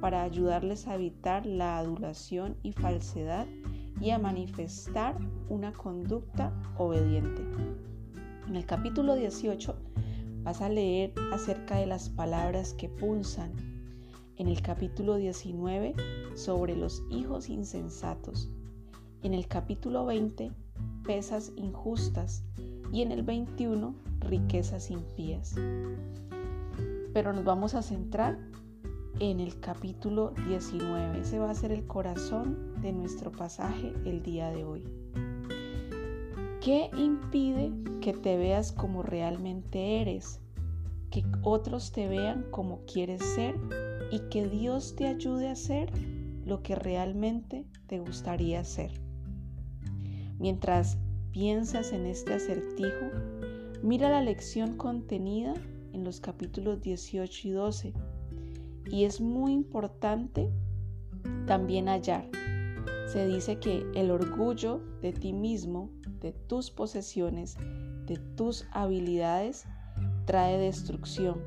para ayudarles a evitar la adulación y falsedad y a manifestar una conducta obediente. En el capítulo 18 vas a leer acerca de las palabras que punzan. En el capítulo 19 sobre los hijos insensatos en el capítulo 20, pesas injustas. y en el 21 riquezas impías. Pero nos vamos a centrar en el capítulo 19. Ese va a ser el corazón de nuestro pasaje el día de hoy. ¿Qué impide que te veas como realmente eres? Que otros te vean como quieres ser y que Dios te ayude a ser lo que realmente te gustaría ser. Mientras piensas en este acertijo, mira la lección contenida en los capítulos 18 y 12 y es muy importante también hallar. Se dice que el orgullo de ti mismo, de tus posesiones, de tus habilidades, trae destrucción.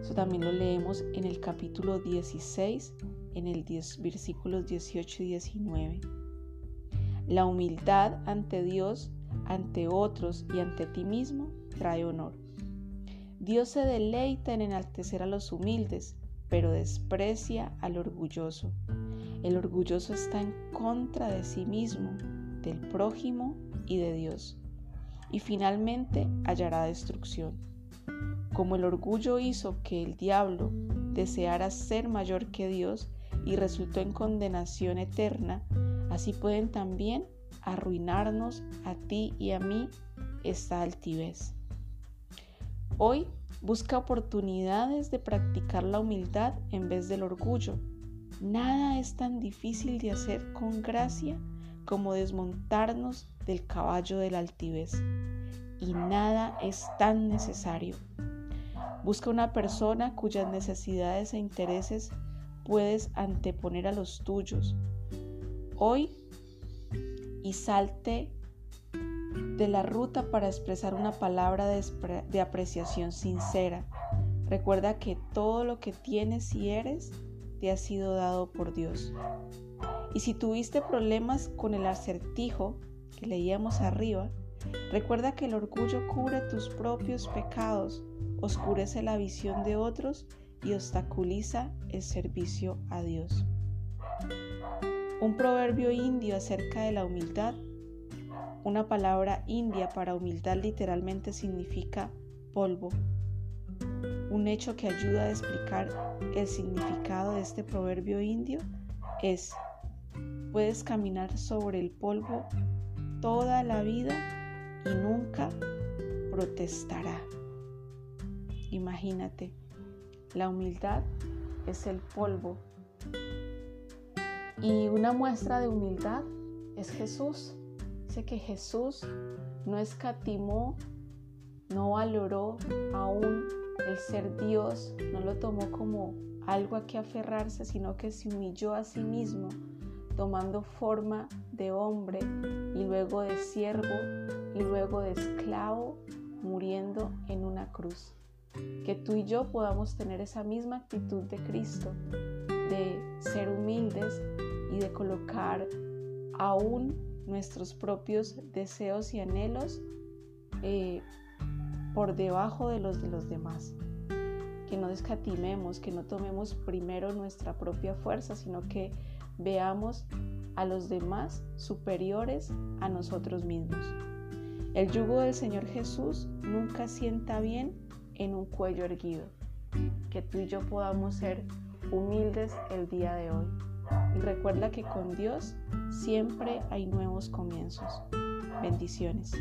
Eso también lo leemos en el capítulo 16, en el 10, versículos 18 y 19. La humildad ante Dios, ante otros y ante ti mismo trae honor. Dios se deleita en enaltecer a los humildes, pero desprecia al orgulloso. El orgulloso está en contra de sí mismo, del prójimo y de Dios. Y finalmente hallará destrucción. Como el orgullo hizo que el diablo deseara ser mayor que Dios y resultó en condenación eterna, así pueden también arruinarnos a ti y a mí esta altivez. Hoy busca oportunidades de practicar la humildad en vez del orgullo. Nada es tan difícil de hacer con gracia como desmontarnos del caballo de la altivez. Y nada es tan necesario. Busca una persona cuyas necesidades e intereses puedes anteponer a los tuyos. Hoy y salte de la ruta para expresar una palabra de, apreciación sincera. Recuerda que todo lo que tienes y eres te ha sido dado por Dios. Y si tuviste problemas con el acertijo que leíamos arriba, recuerda que el orgullo cubre tus propios pecados, oscurece la visión de otros y obstaculiza el servicio a Dios. Un proverbio indio acerca de la humildad una palabra india para humildad literalmente significa polvo. Un hecho que ayuda a explicar el significado de este proverbio indio es, puedes caminar sobre el polvo toda la vida y nunca protestará. Imagínate, la humildad es el polvo y una muestra de humildad es Jesús que Jesús no escatimó, no valoró aún el ser Dios, no lo tomó como algo a que aferrarse, sino que se humilló a sí mismo, tomando forma de hombre y luego de siervo y luego de esclavo, muriendo en una cruz. Que tú y yo podamos tener esa misma actitud de Cristo, de ser humildes y de colocar aún nuestros propios deseos y anhelos eh, por debajo de los de los demás. Que no descatimemos, que no tomemos primero nuestra propia fuerza, sino que veamos a los demás superiores a nosotros mismos. El yugo del Señor Jesús nunca sienta bien en un cuello erguido. Que tú y yo podamos ser humildes el día de hoy. Y recuerda que con Dios siempre hay nuevos comienzos. Bendiciones.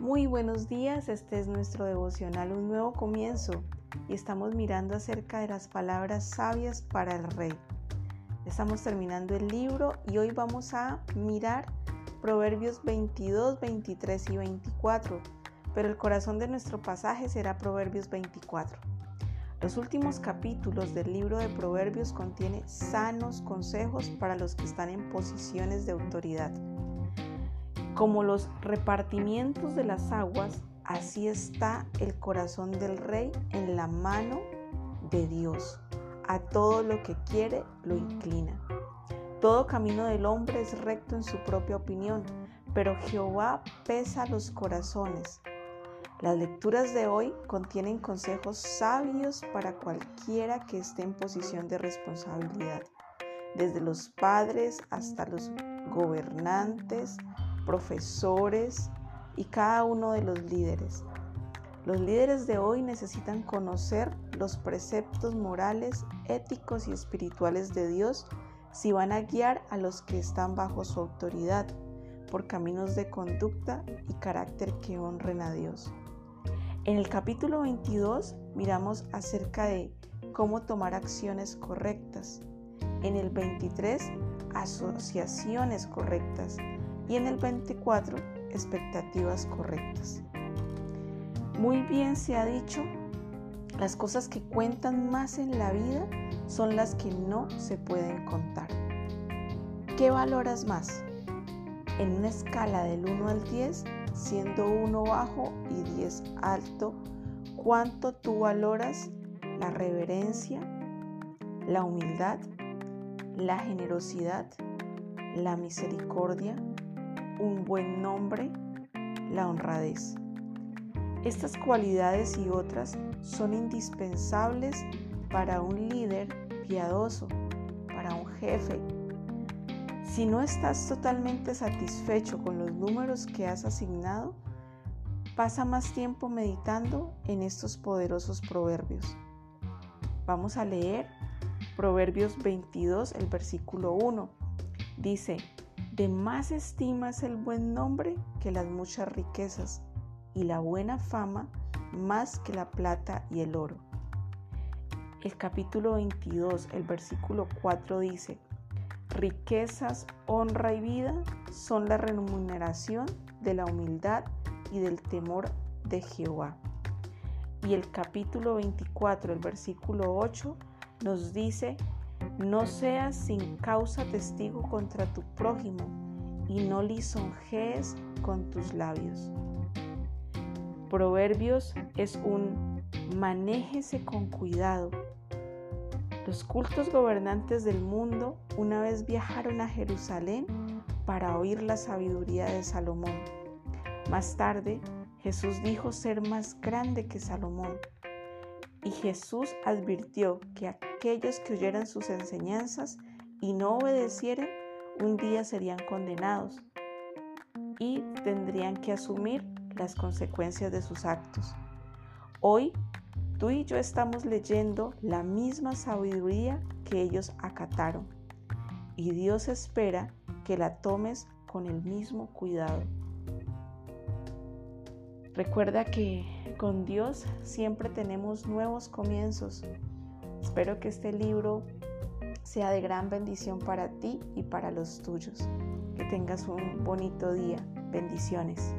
Muy buenos días, este es nuestro devocional, un nuevo comienzo y estamos mirando acerca de las palabras sabias para el rey. Estamos terminando el libro y hoy vamos a mirar Proverbios 22, 23 y 24, pero el corazón de nuestro pasaje será Proverbios 24. Los últimos capítulos del libro de Proverbios contiene sanos consejos para los que están en posiciones de autoridad. Como los repartimientos de las aguas, así está el corazón del rey en la mano de Dios. A todo lo que quiere lo inclina. Todo camino del hombre es recto en su propia opinión, pero Jehová pesa los corazones. Las lecturas de hoy contienen consejos sabios para cualquiera que esté en posición de responsabilidad, desde los padres hasta los gobernantes, profesores y cada uno de los líderes. Los líderes de hoy necesitan conocer los preceptos morales, éticos y espirituales de Dios si van a guiar a los que están bajo su autoridad por caminos de conducta y carácter que honren a Dios. En el capítulo 22 miramos acerca de cómo tomar acciones correctas. En el 23, asociaciones correctas. Y en el 24, expectativas correctas. Muy bien se ha dicho, las cosas que cuentan más en la vida son las que no se pueden contar. ¿Qué valoras más? En una escala del 1 al 10, siendo 1 bajo y 10 alto, ¿cuánto tú valoras la reverencia, la humildad, la generosidad, la misericordia, un buen nombre, la honradez? Estas cualidades y otras son indispensables para un líder piadoso, para un jefe. Si no estás totalmente satisfecho con los números que has asignado, pasa más tiempo meditando en estos poderosos proverbios. Vamos a leer Proverbios 22, el versículo 1. Dice, de más estimas el buen nombre que las muchas riquezas y la buena fama más que la plata y el oro. El capítulo 22, el versículo 4 dice, riquezas, honra y vida son la remuneración de la humildad y del temor de Jehová. Y el capítulo 24, el versículo 8 nos dice, no seas sin causa testigo contra tu prójimo y no lisonjees con tus labios. Proverbios es un manéjese con cuidado. Los cultos gobernantes del mundo una vez viajaron a Jerusalén para oír la sabiduría de Salomón. Más tarde, Jesús dijo ser más grande que Salomón. Y Jesús advirtió que aquellos que oyeran sus enseñanzas y no obedecieran, un día serían condenados y tendrían que asumir las consecuencias de sus actos. Hoy, tú y yo estamos leyendo la misma sabiduría que ellos acataron y Dios espera que la tomes con el mismo cuidado. Recuerda que con Dios siempre tenemos nuevos comienzos. Espero que este libro sea de gran bendición para ti y para los tuyos. Que tengas un bonito día. Bendiciones.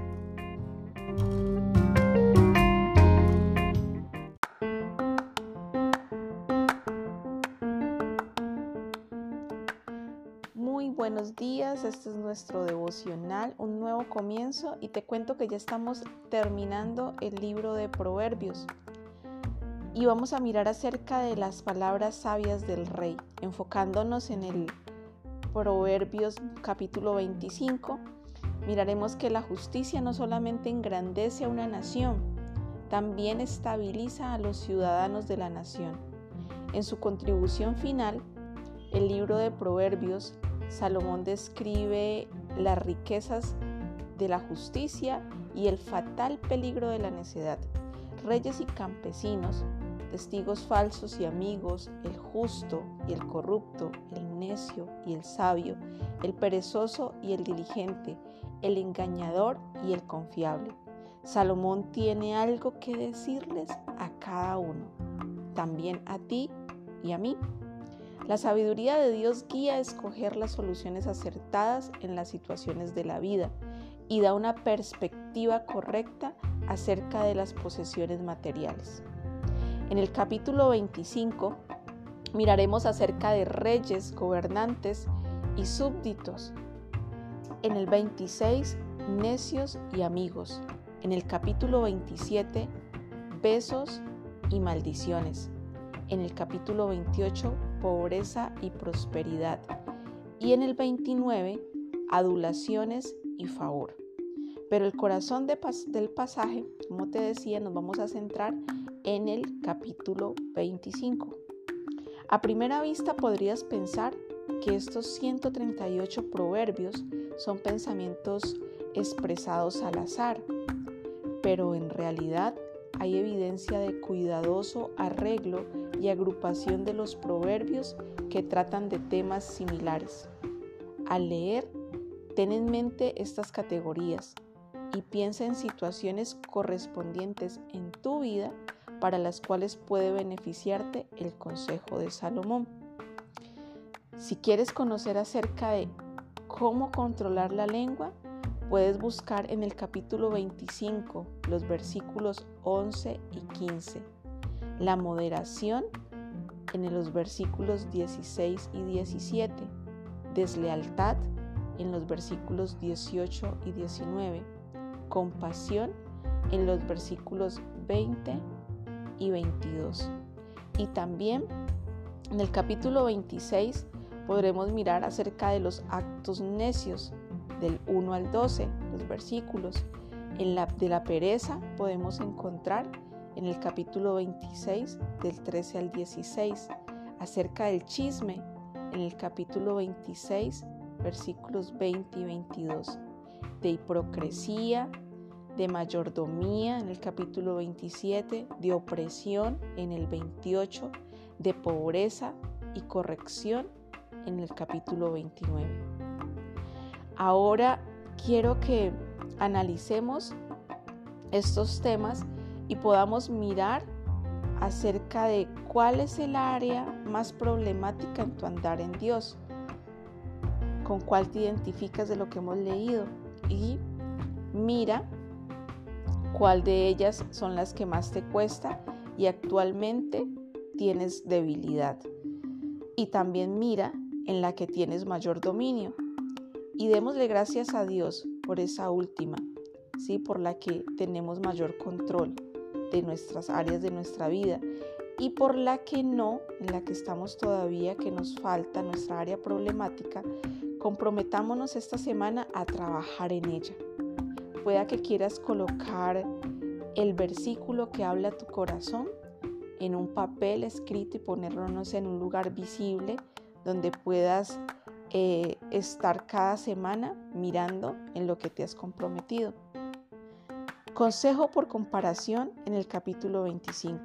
Muy buenos días, este es nuestro devocional, un nuevo comienzo y te cuento que ya estamos terminando el libro de Proverbios. Y vamos a mirar acerca de las palabras sabias del rey, enfocándonos en el Proverbios capítulo 25 miraremos que la justicia no solamente engrandece a una nación, también estabiliza a los ciudadanos de la nación. En su contribución final, el libro de Proverbios, Salomón describe las riquezas de la justicia y el fatal peligro de la necedad. Reyes y campesinos, testigos falsos y amigos, el justo y el corrupto, el necio y el sabio, el perezoso y el diligente, el engañador y el confiable. Salomón tiene algo que decirles a cada uno, también a ti y a mí. La sabiduría de Dios guía a escoger las soluciones acertadas en las situaciones de la vida y da una perspectiva correcta acerca de las posesiones materiales. En el capítulo 25 miraremos acerca de reyes, gobernantes y súbditos en el 26, necios y amigos. En el capítulo 27, besos y maldiciones. En el capítulo 28, pobreza y prosperidad. Y en el 29, adulaciones y favor. Pero el corazón del pasaje, como te decía, nos vamos a centrar en el capítulo 25. A primera vista podrías pensar que estos 138 proverbios son pensamientos expresados al azar, pero en realidad hay evidencia de cuidadoso arreglo y agrupación de los proverbios que tratan de temas similares. Al leer, ten en mente estas categorías y piensa en situaciones correspondientes en tu vida para las cuales puede beneficiarte el consejo de Salomón. Si quieres conocer acerca de cómo controlar la lengua, puedes buscar en el capítulo 25 los versículos 11 y 15. La moderación en los versículos 16 y 17. Deslealtad en los versículos 18 y 19. Compasión en los versículos 20 y 22. Y también en el capítulo 26 podremos mirar acerca de los actos necios del 1 al 12, los versículos. En la, de la pereza podemos encontrar en el capítulo 26 del 13 al 16, acerca del chisme en el capítulo 26 versículos 20 y 22, de hipocresía de mayordomía en el capítulo 27, de opresión en el 28, de pobreza y corrección en el capítulo 29. Ahora quiero que analicemos estos temas y podamos mirar acerca de cuál es el área más problemática en tu andar en Dios, con cuál te identificas de lo que hemos leído y mira cuál de ellas son las que más te cuesta y actualmente tienes debilidad. Y también mira en la que tienes mayor dominio. Y démosle gracias a Dios por esa última, ¿sí? por la que tenemos mayor control de nuestras áreas de nuestra vida y por la que no, en la que estamos todavía, que nos falta nuestra área problemática, comprometámonos esta semana a trabajar en ella. Pueda que quieras colocar el versículo que habla tu corazón en un papel escrito y ponerlo en un lugar visible donde puedas eh, estar cada semana mirando en lo que te has comprometido. Consejo por comparación en el capítulo 25.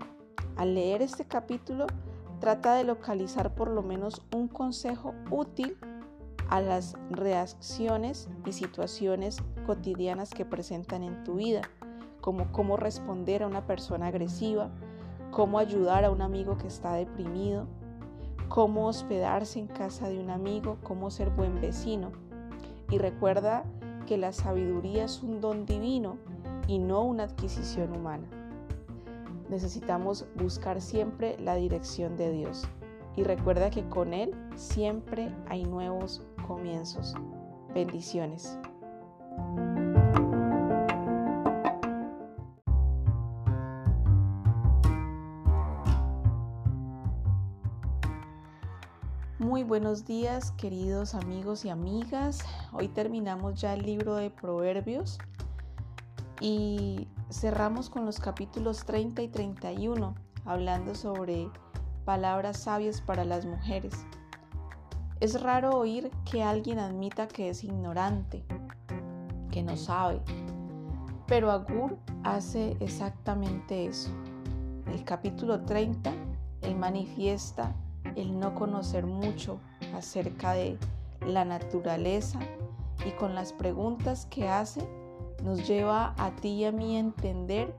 Al leer este capítulo, trata de localizar por lo menos un consejo útil a las reacciones y situaciones cotidianas que presentan en tu vida, como cómo responder a una persona agresiva, cómo ayudar a un amigo que está deprimido, cómo hospedarse en casa de un amigo, cómo ser buen vecino. Y recuerda que la sabiduría es un don divino y no una adquisición humana. Necesitamos buscar siempre la dirección de Dios y recuerda que con Él siempre hay nuevos comienzos. Bendiciones. Muy buenos días queridos amigos y amigas. Hoy terminamos ya el libro de Proverbios y cerramos con los capítulos 30 y 31 hablando sobre palabras sabias para las mujeres. Es raro oír que alguien admita que es ignorante, que no sabe, pero Agur hace exactamente eso. En el capítulo 30, él manifiesta el no conocer mucho acerca de la naturaleza y con las preguntas que hace nos lleva a ti y a mí a entender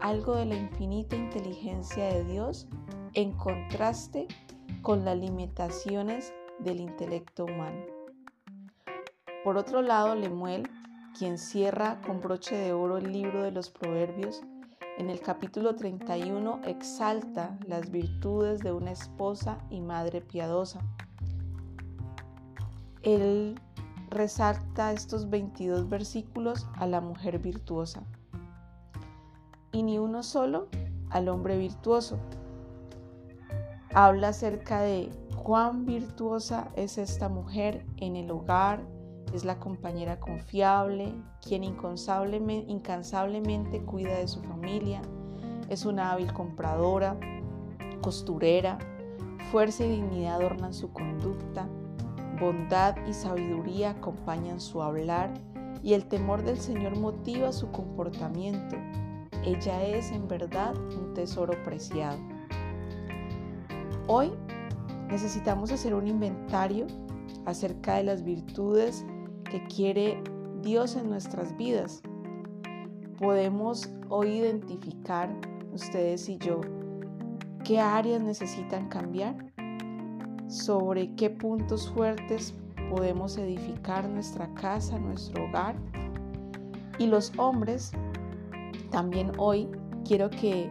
algo de la infinita inteligencia de Dios en contraste con las limitaciones del intelecto humano. Por otro lado, Lemuel, quien cierra con broche de oro el libro de los Proverbios, en el capítulo 31 exalta las virtudes de una esposa y madre piadosa. Él resalta estos 22 versículos a la mujer virtuosa y ni uno solo al hombre virtuoso. Habla acerca de cuán virtuosa es esta mujer en el hogar, es la compañera confiable, quien incansablemente cuida de su familia, es una hábil compradora, costurera, fuerza y dignidad adornan su conducta, bondad y sabiduría acompañan su hablar y el temor del Señor motiva su comportamiento. Ella es en verdad un tesoro preciado. Hoy necesitamos hacer un inventario acerca de las virtudes que quiere Dios en nuestras vidas. Podemos hoy identificar, ustedes y yo, qué áreas necesitan cambiar, sobre qué puntos fuertes podemos edificar nuestra casa, nuestro hogar. Y los hombres, también hoy quiero que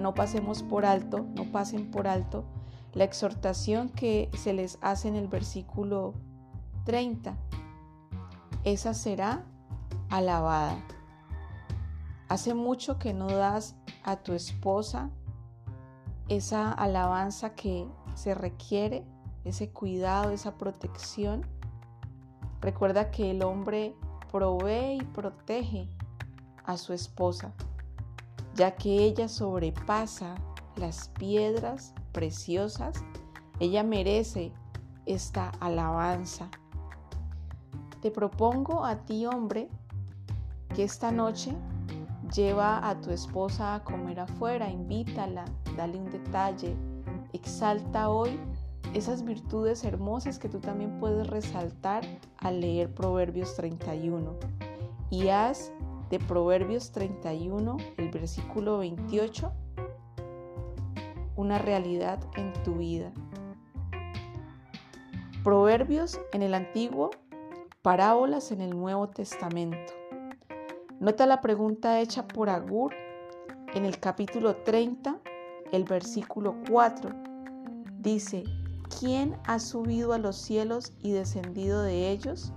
no pasemos por alto, no pasen por alto la exhortación que se les hace en el versículo 30. Esa será alabada. Hace mucho que no das a tu esposa esa alabanza que se requiere, ese cuidado, esa protección. Recuerda que el hombre provee y protege a su esposa, ya que ella sobrepasa las piedras preciosas, ella merece esta alabanza. Te propongo a ti, hombre, que esta noche lleva a tu esposa a comer afuera, invítala, dale un detalle, exalta hoy esas virtudes hermosas que tú también puedes resaltar al leer Proverbios 31. Y haz de Proverbios 31, el versículo 28, una realidad en tu vida. Proverbios en el Antiguo, parábolas en el Nuevo Testamento. Nota la pregunta hecha por Agur en el capítulo 30, el versículo 4. Dice, ¿quién ha subido a los cielos y descendido de ellos?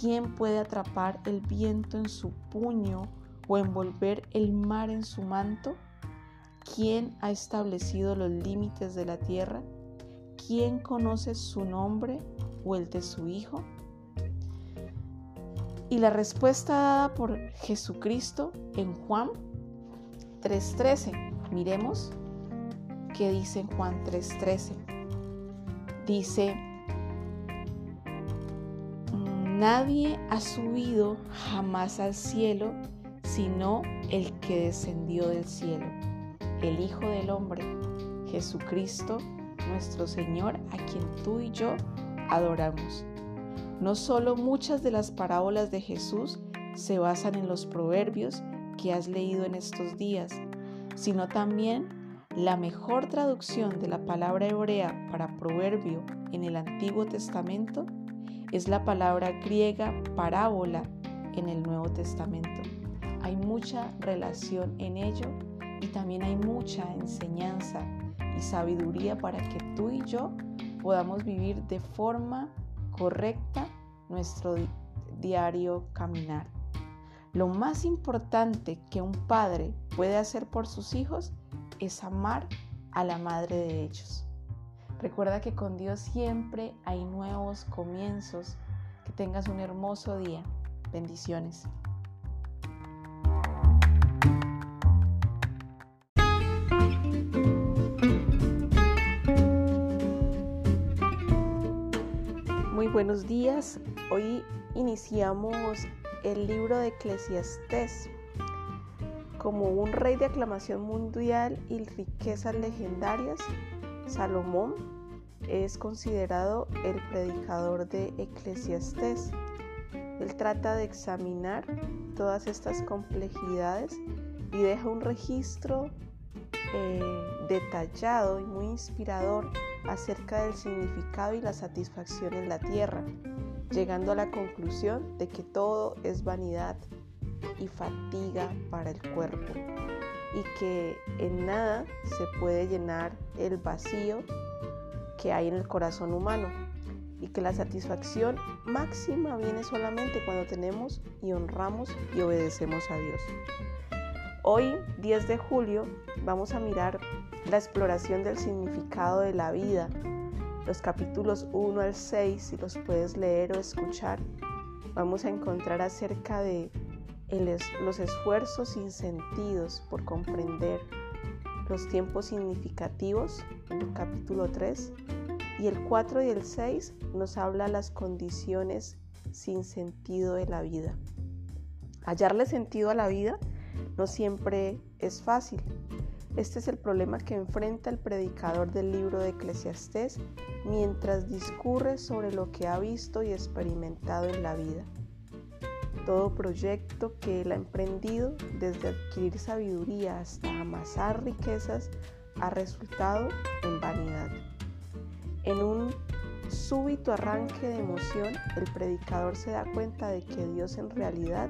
¿Quién puede atrapar el viento en su puño o envolver el mar en su manto? ¿Quién ha establecido los límites de la tierra? ¿Quién conoce su nombre o el de su Hijo? Y la respuesta dada por Jesucristo en Juan 3.13. Miremos qué dice en Juan 3.13. Dice, nadie ha subido jamás al cielo sino el que descendió del cielo, el Hijo del Hombre, Jesucristo, nuestro Señor, a quien tú y yo adoramos. No solo muchas de las parábolas de Jesús se basan en los proverbios que has leído en estos días, sino también la mejor traducción de la palabra hebrea para proverbio en el Antiguo Testamento es la palabra griega parábola en el Nuevo Testamento. Hay mucha relación en ello y también hay mucha enseñanza y sabiduría para que tú y yo podamos vivir de forma correcta nuestro diario caminar. Lo más importante que un padre puede hacer por sus hijos es amar a la madre de ellos. Recuerda que con Dios siempre hay nuevos comienzos. Que tengas un hermoso día. Bendiciones. Buenos días. Hoy iniciamos el libro de Eclesiastés. Como un rey de aclamación mundial y riquezas legendarias, Salomón es considerado el predicador de Eclesiastés. Él trata de examinar todas estas complejidades y deja un registro eh, detallado y muy inspirador acerca del significado y la satisfacción en la tierra, llegando a la conclusión de que todo es vanidad y fatiga para el cuerpo y que en nada se puede llenar el vacío que hay en el corazón humano y que la satisfacción máxima viene solamente cuando tenemos y honramos y obedecemos a Dios. Hoy, 10 de julio, vamos a mirar la exploración del significado de la vida los capítulos 1 al 6, si los puedes leer o escuchar, vamos a encontrar acerca de los esfuerzos sin sentidos por comprender los tiempos significativos en el capítulo 3 y el 4 y el 6 nos habla las condiciones sin sentido de la vida. Hallarle sentido a la vida no siempre es fácil. Este es el problema que enfrenta el predicador del libro de Eclesiastés mientras discurre sobre lo que ha visto y experimentado en la vida. Todo proyecto que él ha emprendido, desde adquirir sabiduría hasta amasar riquezas, ha resultado en vanidad. En un súbito arranque de emoción, el predicador se da cuenta de que Dios en realidad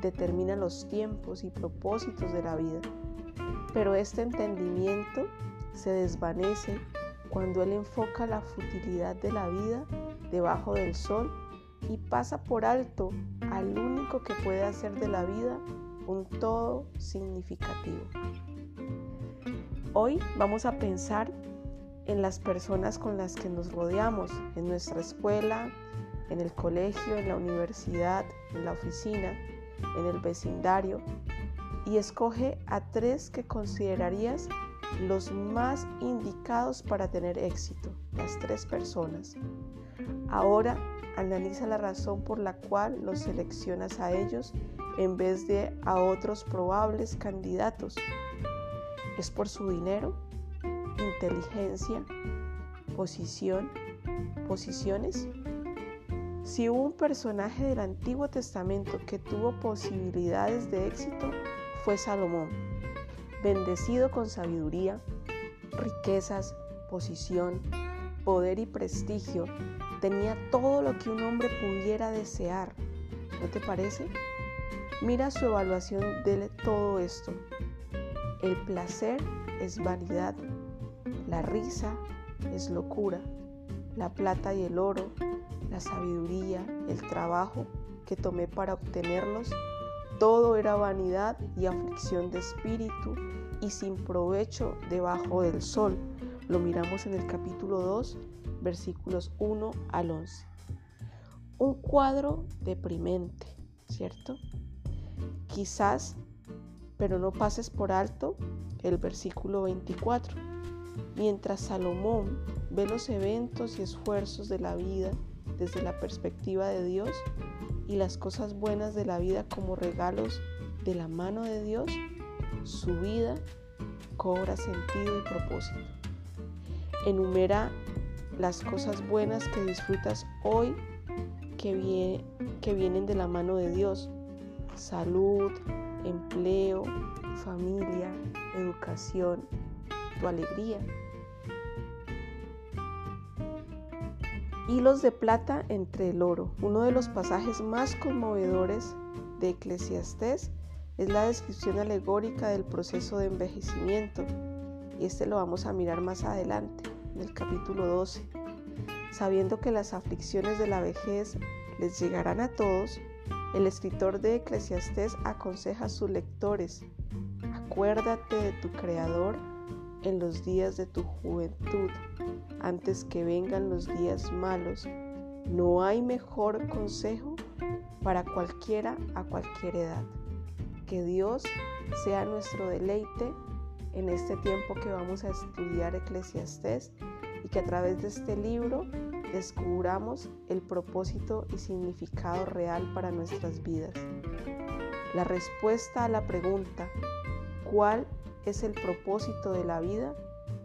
determina los tiempos y propósitos de la vida. Pero este entendimiento se desvanece cuando él enfoca la futilidad de la vida debajo del sol y pasa por alto al único que puede hacer de la vida un todo significativo. Hoy vamos a pensar en las personas con las que nos rodeamos, en nuestra escuela, en el colegio, en la universidad, en la oficina, en el vecindario, y escoge a tres que considerarías los más indicados para tener éxito, las tres personas. Ahora analiza la razón por la cual los seleccionas a ellos en vez de a otros probables candidatos. ¿Es por su dinero, inteligencia, posición, posiciones? Si hubo un personaje del Antiguo Testamento que tuvo posibilidades de éxito, fue Salomón, bendecido con sabiduría, riquezas, posición, poder y prestigio, tenía todo lo que un hombre pudiera desear. ¿No te parece? Mira su evaluación de todo esto. El placer es vanidad, la risa es locura, la plata y el oro, la sabiduría, el trabajo que tomé para obtenerlos, todo era vanidad y aflicción de espíritu y sin provecho debajo del sol. Lo miramos en el capítulo 2, versículos 1 al 11. Un cuadro deprimente, ¿cierto? Quizás, pero no pases por alto el versículo 24. Mientras Salomón ve los eventos y esfuerzos de la vida desde la perspectiva de Dios y las cosas buenas de la vida como regalos de la mano de Dios, su vida cobra sentido y propósito. Enumera las cosas buenas que disfrutas hoy que, que vienen de la mano de Dios. Salud, empleo, familia, educación, tu alegría. Hilos de plata entre el oro. Uno de los pasajes más conmovedores de Eclesiastés es la descripción alegórica del proceso de envejecimiento y este lo vamos a mirar más adelante en el capítulo 12. Sabiendo que las aflicciones de la vejez les llegarán a todos, el escritor de Eclesiastés aconseja a sus lectores, acuérdate de tu Creador en los días de tu juventud, antes que vengan los días malos. No hay mejor consejo para cualquiera a cualquier edad. Que Dios sea nuestro deleite en este tiempo que vamos a estudiar Eclesiastés y que a través de este libro descubramos el propósito y significado real para nuestras vidas. La respuesta a la pregunta, ¿cuál es el propósito de la vida?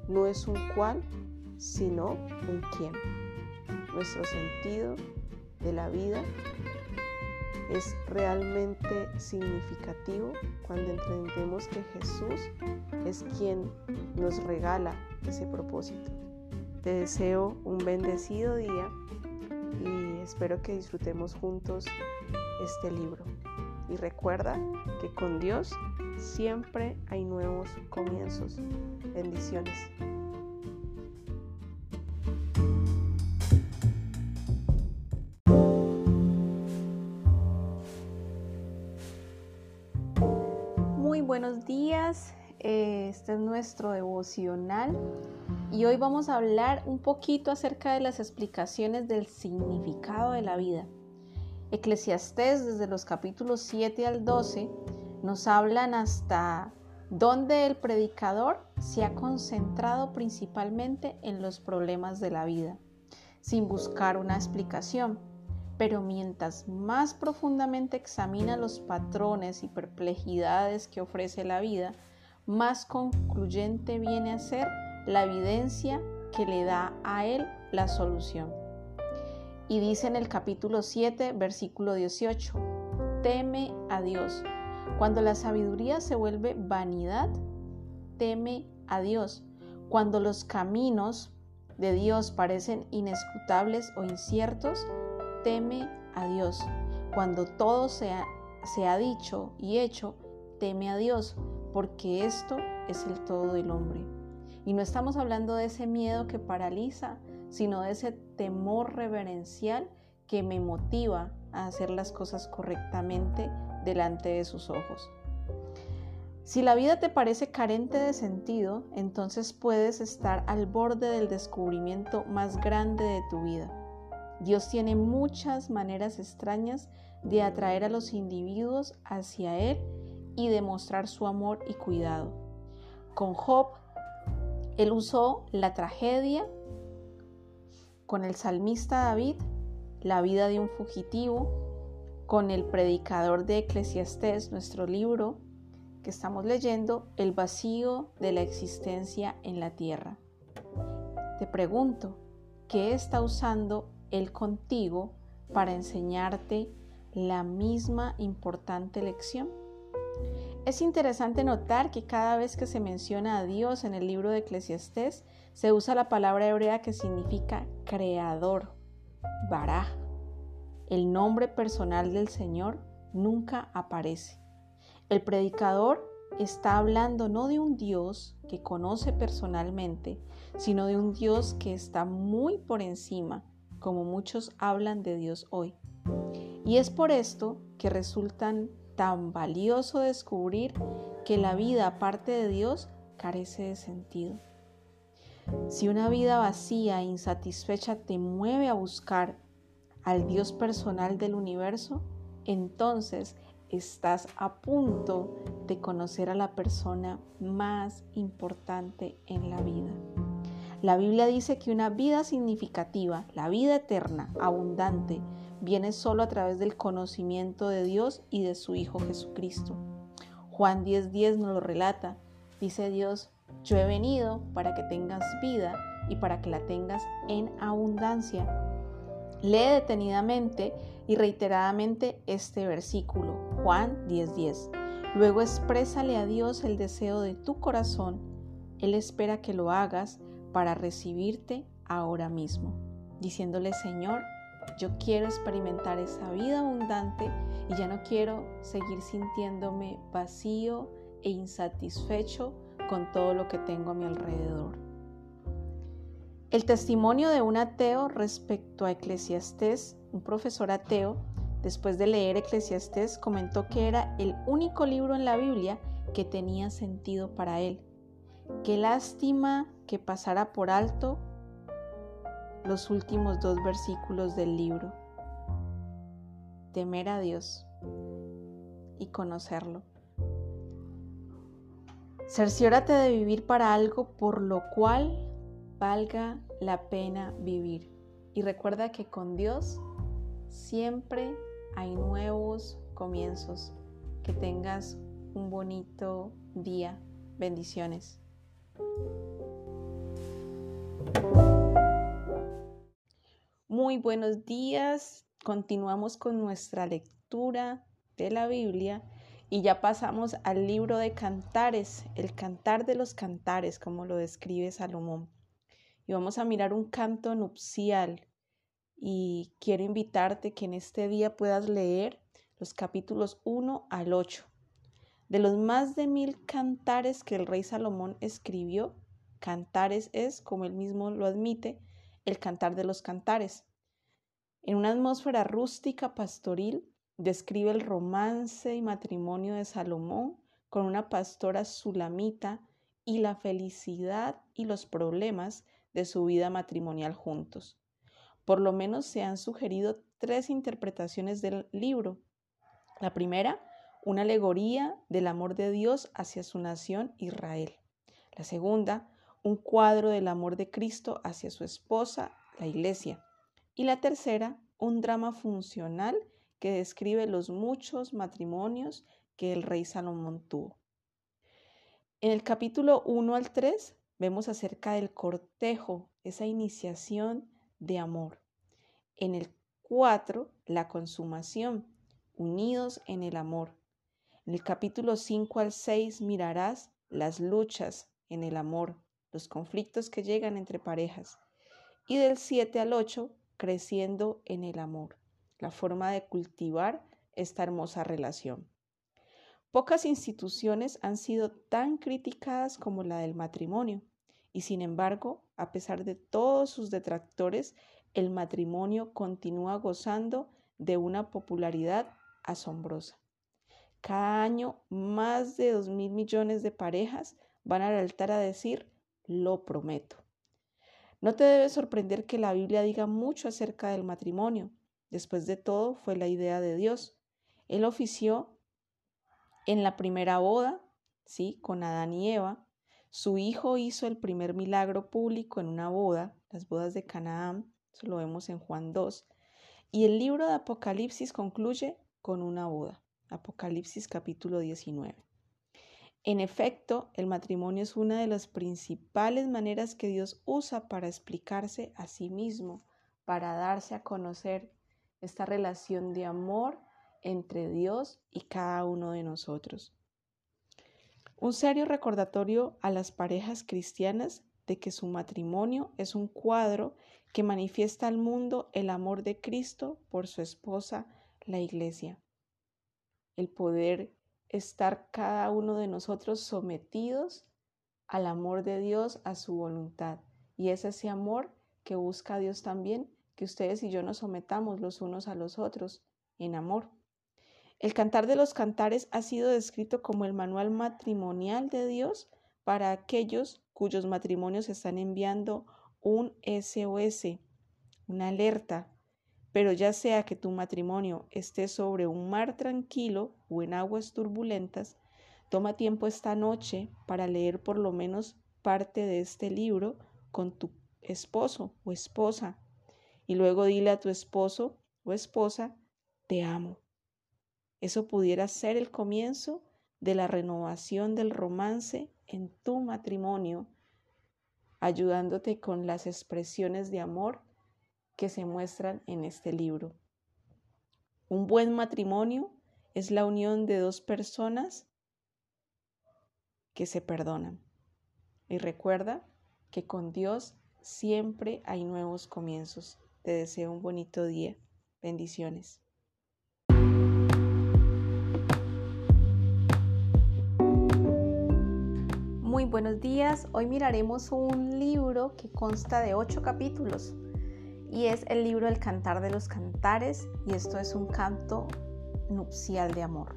No es un cuál, sino un quién. Nuestro sentido de la vida es realmente significativo cuando entendemos que Jesús es quien nos regala ese propósito. Te deseo un bendecido día y espero que disfrutemos juntos este libro. Y recuerda que con Dios siempre hay nuevos comienzos. Bendiciones. Buenos días. Este es nuestro devocional y hoy vamos a hablar un poquito acerca de las explicaciones del significado de la vida. Eclesiastés desde los capítulos 7 al 12 nos hablan hasta donde el predicador se ha concentrado principalmente en los problemas de la vida, sin buscar una explicación. Pero mientras más profundamente examina los patrones y perplejidades que ofrece la vida, más concluyente viene a ser la evidencia que le da a él la solución. Y dice en el capítulo 7, versículo 18, teme a Dios. Cuando la sabiduría se vuelve vanidad, teme a Dios. Cuando los caminos de Dios parecen inescrutables o inciertos, teme a Dios. Cuando todo se ha, dicho y hecho, teme a Dios, porque esto es el todo del hombre. Y no estamos hablando de ese miedo que paraliza, sino de ese temor reverencial que me motiva a hacer las cosas correctamente delante de sus ojos. Si la vida te parece carente de sentido, entonces puedes estar al borde del descubrimiento más grande de tu vida. Dios tiene muchas maneras extrañas de atraer a los individuos hacia Él y demostrar su amor y cuidado. Con Job él usó la tragedia con el salmista David, la vida de un fugitivo, con el predicador de Eclesiastés, nuestro libro que estamos leyendo, el vacío de la existencia en la tierra. Te pregunto, ¿qué está usando Él contigo para enseñarte la misma importante lección? Es interesante notar que cada vez que se menciona a Dios en el libro de Eclesiastés, se usa la palabra hebrea que significa creador, baraj. El nombre personal del Señor nunca aparece. El predicador está hablando no de un Dios que conoce personalmente, sino de un Dios que está muy por encima, como muchos hablan de Dios hoy. Y es por esto que resultan tan valioso descubrir que la vida aparte de Dios carece de sentido. Si una vida vacía e insatisfecha te mueve a buscar al Dios personal del universo, entonces estás a punto de conocer a la persona más importante en la vida. La Biblia dice que una vida significativa, la vida eterna, abundante, viene solo a través del conocimiento de Dios y de su Hijo Jesucristo. Juan 10:10 nos lo relata. Dice Dios, yo he venido para que tengas vida y para que la tengas en abundancia. Lee detenidamente y reiteradamente este versículo, Juan 10:10. Luego exprésale a Dios el deseo de tu corazón. Él espera que lo hagas para recibirte ahora mismo, diciéndole, Señor, yo quiero experimentar esa vida abundante y ya no quiero seguir sintiéndome vacío e insatisfecho con todo lo que tengo a mi alrededor. El testimonio de un ateo respecto a Eclesiastés, un profesor ateo, después de leer Eclesiastés, comentó que era el único libro en la Biblia que tenía sentido para él. Qué lástima que pasara por alto los últimos dos versículos del libro. Temer a Dios y conocerlo. Cerciórate de vivir para algo por lo cual valga la pena vivir. Y recuerda que con Dios siempre hay nuevos comienzos. Que tengas un bonito día. Bendiciones. Muy buenos días. Continuamos con nuestra lectura de la Biblia y ya pasamos al libro de cantares, el cantar de los cantares, como lo describe Salomón. Y vamos a mirar un canto nupcial y quiero invitarte que en este día puedas leer los capítulos 1 al 8. De los más de mil cantares que el rey Salomón escribió, cantares es, como él mismo lo admite, el cantar de los cantares. En una atmósfera rústica pastoril, describe el romance y matrimonio de Salomón con una pastora sulamita y la felicidad y los problemas de su vida matrimonial juntos. Por lo menos se han sugerido tres interpretaciones del libro. La primera, una alegoría del amor de Dios hacia su nación Israel. La segunda, un cuadro del amor de Cristo hacia su esposa, la iglesia. Y la tercera, un drama funcional que describe los muchos matrimonios que el rey Salomón tuvo. En el capítulo 1 al 3 vemos acerca del cortejo, esa iniciación de amor. En el 4, la consumación, unidos en el amor. En el capítulo 5 al 6 mirarás las luchas en el amor, los conflictos que llegan entre parejas. Y del 7 al 8, creciendo en el amor, la forma de cultivar esta hermosa relación. Pocas instituciones han sido tan criticadas como la del matrimonio, y sin embargo, a pesar de todos sus detractores, el matrimonio continúa gozando de una popularidad asombrosa. Cada año, más de dos mil millones de parejas van al altar a decir, lo prometo. No te debe sorprender que la Biblia diga mucho acerca del matrimonio. Después de todo, fue la idea de Dios. Él ofició en la primera boda, ¿sí? Con Adán y Eva. Su hijo hizo el primer milagro público en una boda, las bodas de Canaán, eso lo vemos en Juan 2. Y el libro de Apocalipsis concluye con una boda, Apocalipsis capítulo 19. En efecto, el matrimonio es una de las principales maneras que Dios usa para explicarse a sí mismo, para darse a conocer esta relación de amor entre Dios y cada uno de nosotros. Un serio recordatorio a las parejas cristianas de que su matrimonio es un cuadro que manifiesta al mundo el amor de Cristo por su esposa, la iglesia. El poder estar cada uno de nosotros sometidos al amor de Dios, a su voluntad. Y es ese amor que busca Dios también, que ustedes y yo nos sometamos los unos a los otros en amor. El Cantar de los Cantares ha sido descrito como el manual matrimonial de Dios para aquellos cuyos matrimonios están enviando un SOS, una alerta pero ya sea que tu matrimonio esté sobre un mar tranquilo o en aguas turbulentas, toma tiempo esta noche para leer por lo menos parte de este libro con tu esposo o esposa y luego dile a tu esposo o esposa, te amo. Eso pudiera ser el comienzo de la renovación del romance en tu matrimonio, ayudándote con las expresiones de amor que se muestran en este libro. Un buen matrimonio es la unión de dos personas que se perdonan. Y recuerda que con Dios siempre hay nuevos comienzos. Te deseo un bonito día. Bendiciones. Muy buenos días. Hoy miraremos un libro que consta de ocho capítulos y es el libro El Cantar de los Cantares y esto es un canto nupcial de amor.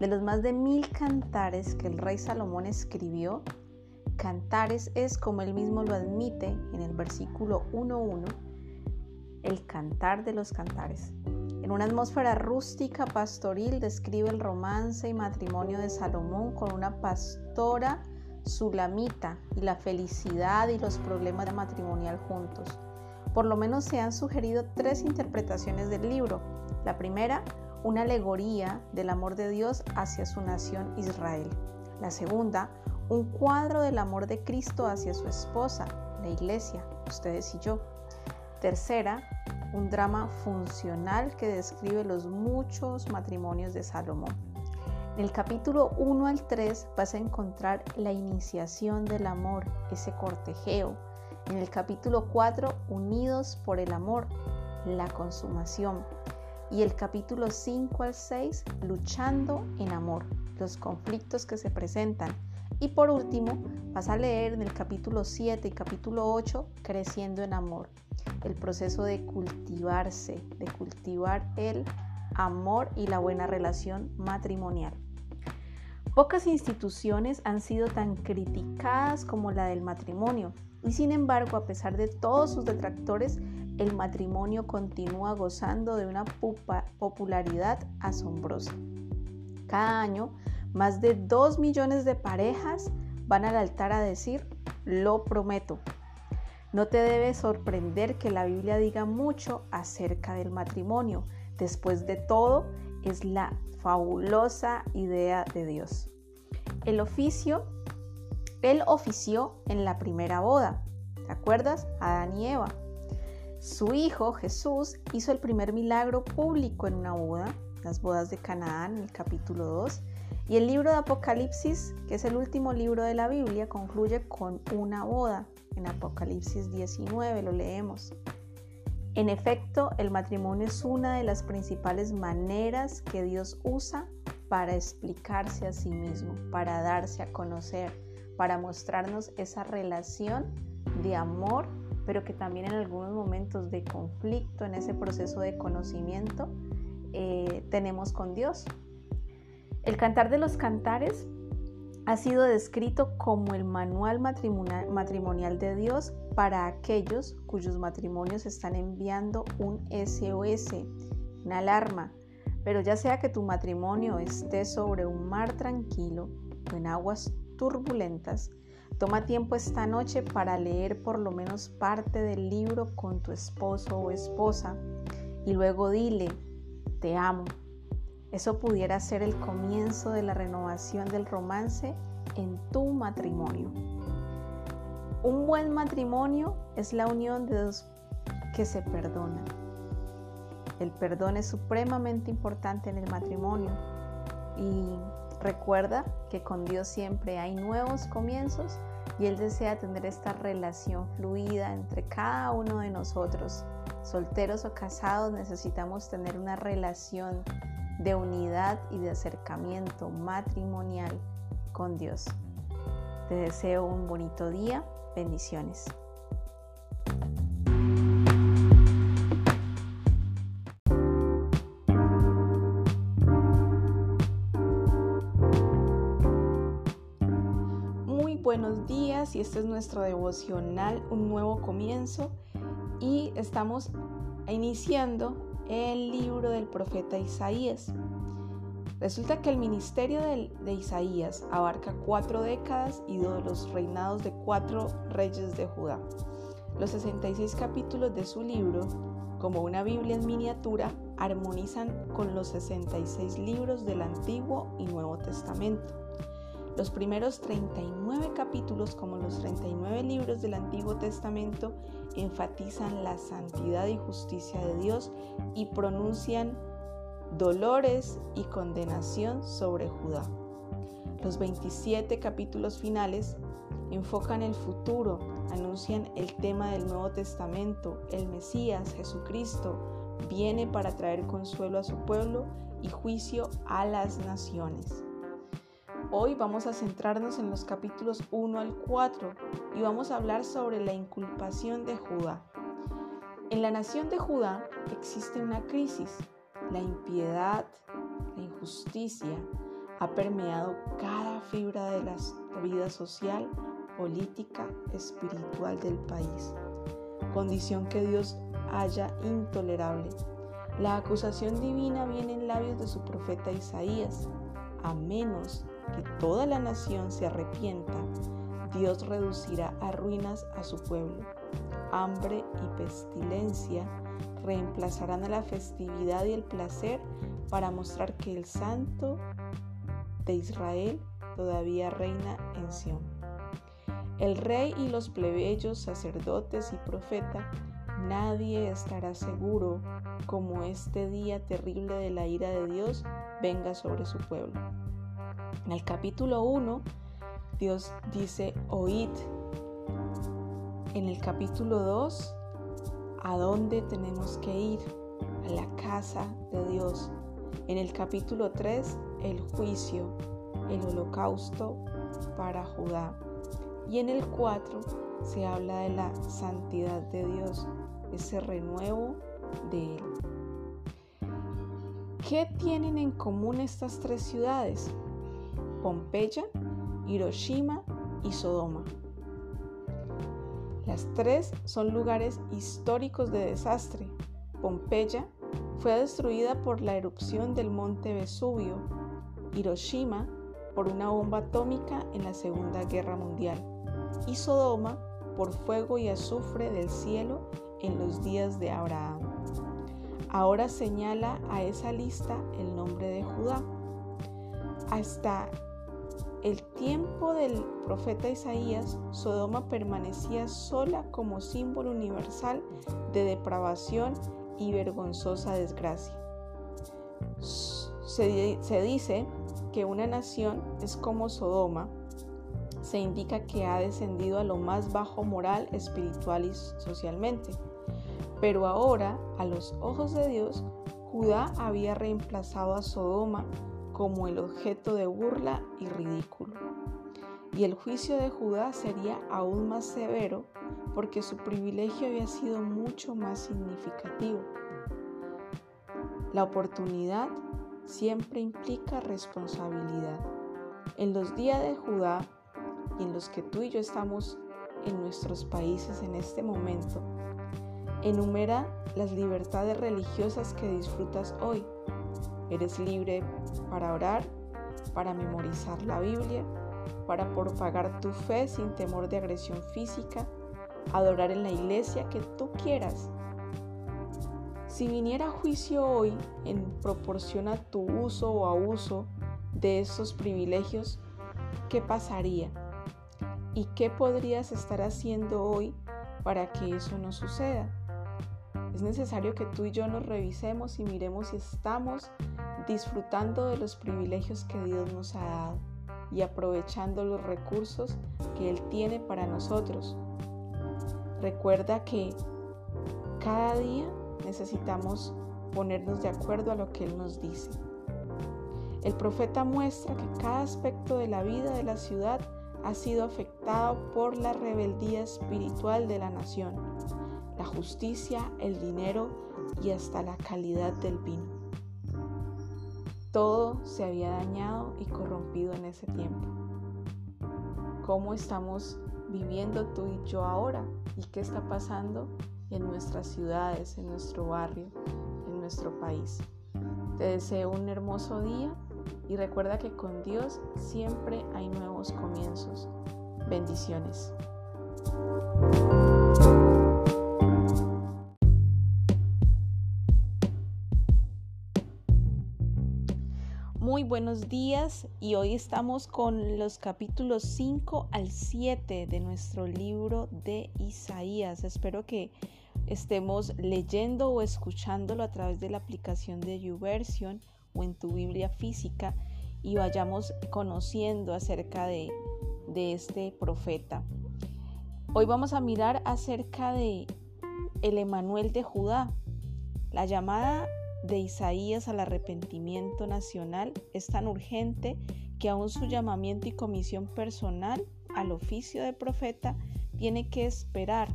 De los más de mil cantares que el rey Salomón escribió, cantares es, como él mismo lo admite en el versículo 1.1, el cantar de los cantares. En una atmósfera rústica pastoril describe el romance y matrimonio de Salomón con una pastora sulamita y la felicidad y los problemas matrimonial juntos. Por lo menos se han sugerido tres interpretaciones del libro. La primera, una alegoría del amor de Dios hacia su nación Israel. La segunda, un cuadro del amor de Cristo hacia su esposa, la iglesia, ustedes y yo. Tercera, un drama funcional que describe los muchos matrimonios de Salomón. En el capítulo 1 al 3 vas a encontrar la iniciación del amor, ese cortejeo, en el capítulo 4, Unidos por el Amor, la consumación. Y el capítulo 5 al 6, Luchando en Amor, los conflictos que se presentan. Y por último, vas a leer en el capítulo 7 y capítulo 8, Creciendo en Amor, el proceso de cultivarse, de cultivar el amor y la buena relación matrimonial. Pocas instituciones han sido tan criticadas como la del matrimonio y sin embargo, a pesar de todos sus detractores, el matrimonio continúa gozando de una popularidad asombrosa. Cada año, más de 2 millones de parejas van al altar a decir, lo prometo. No te debe sorprender que la Biblia diga mucho acerca del matrimonio. Después de todo, es la fabulosa idea de Dios. El oficio, él ofició en la primera boda. ¿Te acuerdas? Adán y Eva. Su hijo Jesús hizo el primer milagro público en una boda, las bodas de Canaán, en el capítulo 2. Y el libro de Apocalipsis, que es el último libro de la Biblia, concluye con una boda. En Apocalipsis 19 lo leemos. En efecto, el matrimonio es una de las principales maneras que Dios usa para explicarse a sí mismo, para darse a conocer, para mostrarnos esa relación de amor, pero que también en algunos momentos de conflicto, en ese proceso de conocimiento, eh, tenemos con Dios. El cantar de los cantares ha sido descrito como el manual matrimonial de Dios para aquellos cuyos matrimonios están enviando un SOS, una alarma. Pero ya sea que tu matrimonio esté sobre un mar tranquilo o en aguas turbulentas, toma tiempo esta noche para leer por lo menos parte del libro con tu esposo o esposa y luego dile, te amo. Eso pudiera ser el comienzo de la renovación del romance en tu matrimonio. Un buen matrimonio es la unión de dos que se perdonan. El perdón es supremamente importante en el matrimonio y recuerda que con Dios siempre hay nuevos comienzos y Él desea tener esta relación fluida entre cada uno de nosotros. Solteros o casados necesitamos tener una relación de unidad y de acercamiento matrimonial con Dios. Te deseo un bonito día. Bendiciones. Días y este es nuestro devocional, un nuevo comienzo y estamos iniciando el libro del profeta Isaías. Resulta que el ministerio de, Isaías abarca cuatro décadas y de los reinados de cuatro reyes de Judá. Los 66 capítulos de su libro, como una Biblia en miniatura, armonizan con los 66 libros del Antiguo y Nuevo Testamento. Los primeros 39 capítulos, como los 39 libros del Antiguo Testamento, enfatizan la santidad y justicia de Dios y pronuncian dolores y condenación sobre Judá. Los 27 capítulos finales enfocan el futuro, anuncian el tema del Nuevo Testamento, el Mesías, Jesucristo, viene para traer consuelo a su pueblo y juicio a las naciones. Hoy vamos a centrarnos en los capítulos 1 al 4 y vamos a hablar sobre la inculpación de Judá. En la nación de Judá existe una crisis la impiedad, la injusticia ha permeado cada fibra de la vida social, política, espiritual del país, condición que Dios halla intolerable. La acusación divina viene en labios de su profeta Isaías. A menos que toda la nación se arrepienta, Dios reducirá a ruinas a su pueblo. Hambre y pestilencia reemplazarán a la festividad y el placer para mostrar que el Santo de Israel todavía reina en Sión. El rey y los plebeyos, sacerdotes y profeta, nadie estará seguro como este día terrible de la ira de Dios venga sobre su pueblo. En el capítulo 1, Dios dice, oíd. En el capítulo 2, a dónde tenemos que ir, a la casa de Dios. En el capítulo 3, el juicio, el holocausto para Judá. Y en el 4 se habla de la santidad de Dios, ese renuevo de Él. ¿Qué tienen en común estas tres ciudades? Pompeya, Hiroshima y Sodoma. Las tres son lugares históricos de desastre. Pompeya fue destruida por la erupción del monte Vesubio, Hiroshima por una bomba atómica en la Segunda Guerra Mundial y Sodoma por fuego y azufre del cielo en los días de Abraham. Ahora señala a esa lista el nombre de Judá. Hasta el tiempo del profeta Isaías, Sodoma permanecía sola como símbolo universal de depravación y vergonzosa desgracia. Se, dice que una nación es como Sodoma, se indica que ha descendido a lo más bajo moral, espiritual y socialmente. Pero ahora, a los ojos de Dios, Judá había reemplazado a Sodoma como el objeto de burla y ridículo. Y el juicio de Judá sería aún más severo porque su privilegio había sido mucho más significativo. La oportunidad siempre implica responsabilidad. En los días de Judá y en los que tú y yo estamos en nuestros países en este momento, enumera las libertades religiosas que disfrutas hoy Eres libre para orar, para memorizar la Biblia, para propagar tu fe sin temor de agresión física, adorar en la iglesia que tú quieras. Si viniera juicio hoy en proporción a tu uso o abuso de esos privilegios, ¿qué pasaría? ¿Y qué podrías estar haciendo hoy para que eso no suceda? Es necesario que tú y yo nos revisemos y miremos si estamos disfrutando de los privilegios que Dios nos ha dado y aprovechando los recursos que Él tiene para nosotros. Recuerda que cada día necesitamos ponernos de acuerdo a lo que Él nos dice. El profeta muestra que cada aspecto de la vida de la ciudad ha sido afectado por la rebeldía espiritual de la nación, la justicia, el dinero y hasta la calidad del vino. Todo se había dañado y corrompido en ese tiempo. ¿Cómo estamos viviendo tú y yo ahora? ¿Y qué está pasando en nuestras ciudades, en nuestro barrio, en nuestro país? Te deseo un hermoso día y recuerda que con Dios siempre hay nuevos comienzos. Bendiciones. Buenos días y hoy estamos con los capítulos 5 al 7 de nuestro libro de Isaías. Espero que estemos leyendo o escuchándolo a través de la aplicación de YouVersion o en tu Biblia física y vayamos conociendo acerca de, de este profeta. Hoy vamos a mirar acerca de el Emanuel de Judá, la llamada de Isaías al arrepentimiento nacional es tan urgente que aún su llamamiento y comisión personal al oficio de profeta tiene que esperar.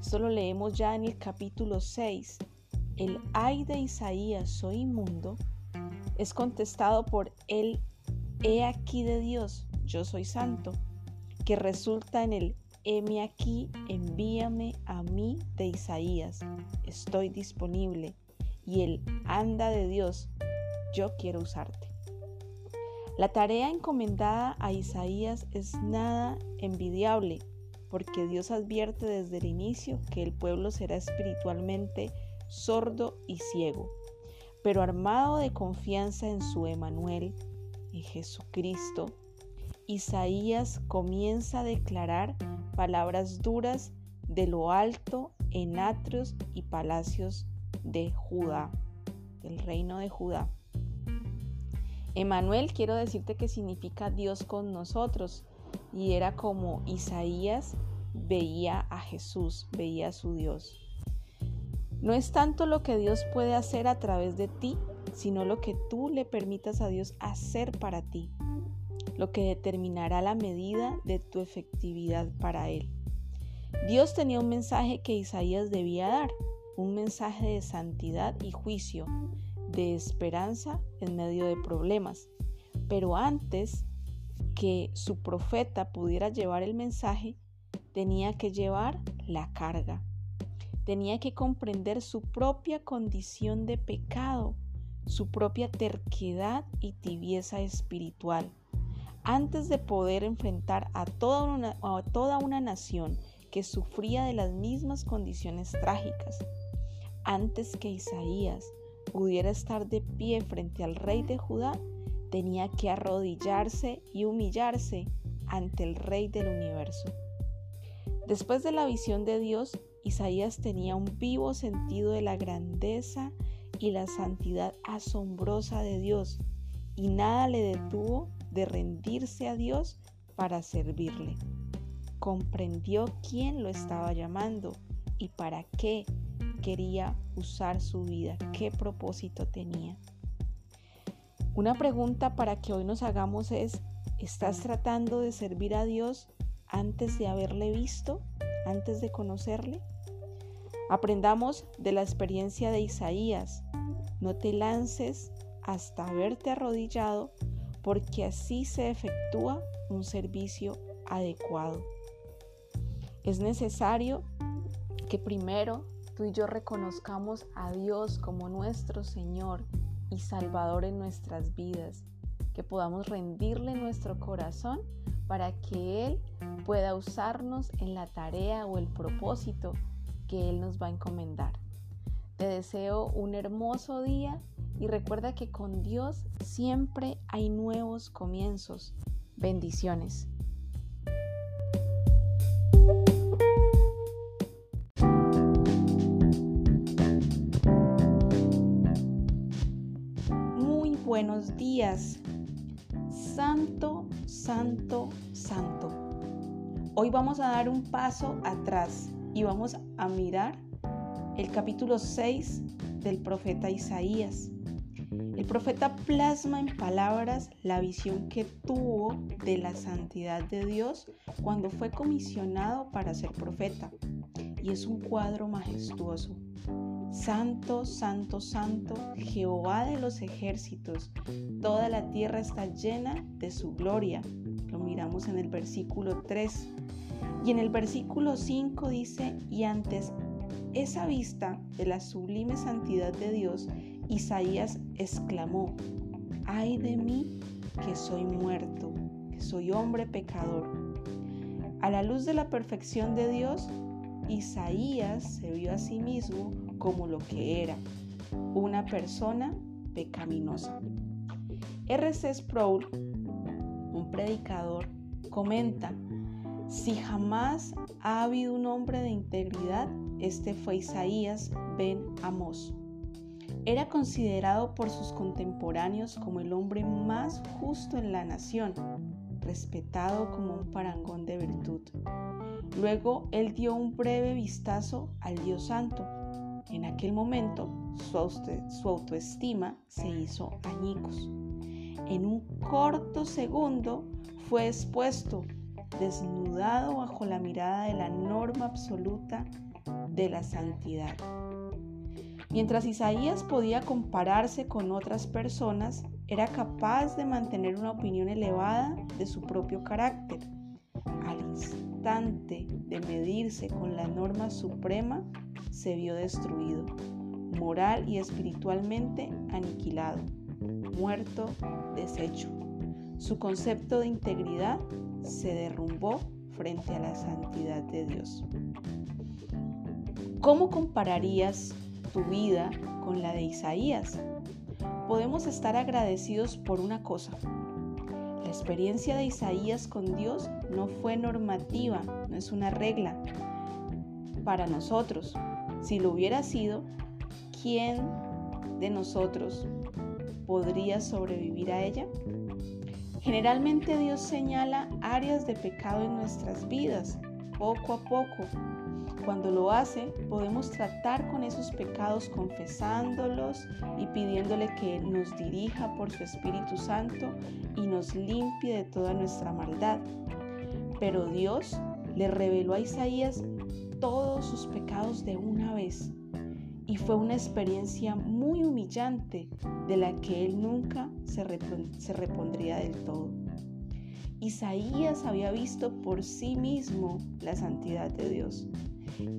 Esto leemos ya en el capítulo 6. El ay de Isaías, soy inmundo, es contestado por el he aquí de Dios, yo soy santo, que resulta en el heme aquí, envíame a mí de Isaías, estoy disponible y el anda de Dios, yo quiero usarte. La tarea encomendada a Isaías es nada envidiable, porque Dios advierte desde el inicio que el pueblo será espiritualmente sordo y ciego, pero armado de confianza en su Emanuel, en Jesucristo, Isaías comienza a declarar palabras duras de lo alto en atrios y palacios de Judá, del reino de Judá. Emanuel quiero decirte que significa Dios con nosotros y era como Isaías veía a Jesús, veía a su Dios. No es tanto lo que Dios puede hacer a través de ti, sino lo que tú le permitas a Dios hacer para ti, lo que determinará la medida de tu efectividad para Él. Dios tenía un mensaje que Isaías debía dar, un mensaje de santidad y juicio, de esperanza en medio de problemas. Pero antes que su profeta pudiera llevar el mensaje, tenía que llevar la carga. Tenía que comprender su propia condición de pecado, su propia terquedad y tibieza espiritual, antes de poder enfrentar a toda una, a toda una nación que sufría de las mismas condiciones trágicas. Antes que Isaías pudiera estar de pie frente al rey de Judá, tenía que arrodillarse y humillarse ante el rey del universo. Después de la visión de Dios, Isaías tenía un vivo sentido de la grandeza y la santidad asombrosa de Dios, y nada le detuvo de rendirse a Dios para servirle. Comprendió quién lo estaba llamando y para qué quería usar su vida, qué propósito tenía. Una pregunta para que hoy nos hagamos es, ¿estás tratando de servir a Dios antes de haberle visto, antes de conocerle? Aprendamos de la experiencia de Isaías. No te lances hasta haberte arrodillado porque así se efectúa un servicio adecuado. Es necesario que primero tú y yo reconozcamos a Dios como nuestro Señor y Salvador en nuestras vidas, que podamos rendirle nuestro corazón para que Él pueda usarnos en la tarea o el propósito que Él nos va a encomendar. Te deseo un hermoso día y recuerda que con Dios siempre hay nuevos comienzos. Bendiciones. Buenos días. Santo, santo, santo. Hoy vamos a dar un paso atrás y vamos a mirar el capítulo 6 del profeta Isaías. El profeta plasma en palabras la visión que tuvo de la santidad de Dios cuando fue comisionado para ser profeta. Y es un cuadro majestuoso. Santo, santo, santo, Jehová de los ejércitos, toda la tierra está llena de su gloria. Lo miramos en el versículo 3. Y en el versículo 5 dice, y antes esa vista de la sublime santidad de Dios, Isaías exclamó, ay de mí que soy muerto, que soy hombre pecador. A la luz de la perfección de Dios, Isaías se vio a sí mismo como lo que era, una persona pecaminosa. R.C. Sproul, un predicador, comenta, si jamás ha habido un hombre de integridad, este fue Isaías ben Amos. Era considerado por sus contemporáneos como el hombre más justo en la nación, respetado como un parangón de virtud. Luego él dio un breve vistazo al Dios Santo. En aquel momento su autoestima se hizo añicos. En un corto segundo fue expuesto desnudado bajo la mirada de la norma absoluta de la santidad. Mientras Isaías podía compararse con otras personas, era capaz de mantener una opinión elevada de su propio carácter. Al de medirse con la norma suprema, se vio destruido, moral y espiritualmente aniquilado, muerto, deshecho. Su concepto de integridad se derrumbó frente a la santidad de Dios. ¿Cómo compararías tu vida con la de Isaías? Podemos estar agradecidos por una cosa. La experiencia de Isaías con Dios no fue normativa, no es una regla para nosotros. Si lo hubiera sido, ¿quién de nosotros podría sobrevivir a ella? Generalmente Dios señala áreas de pecado en nuestras vidas, poco a poco. Cuando lo hace, podemos tratar con esos pecados confesándolos y pidiéndole que nos dirija por su Espíritu Santo y nos limpie de toda nuestra maldad. Pero Dios le reveló a Isaías todos sus pecados de una vez y fue una experiencia muy humillante de la que él nunca se, repondría del todo. Isaías había visto por sí mismo la santidad de Dios.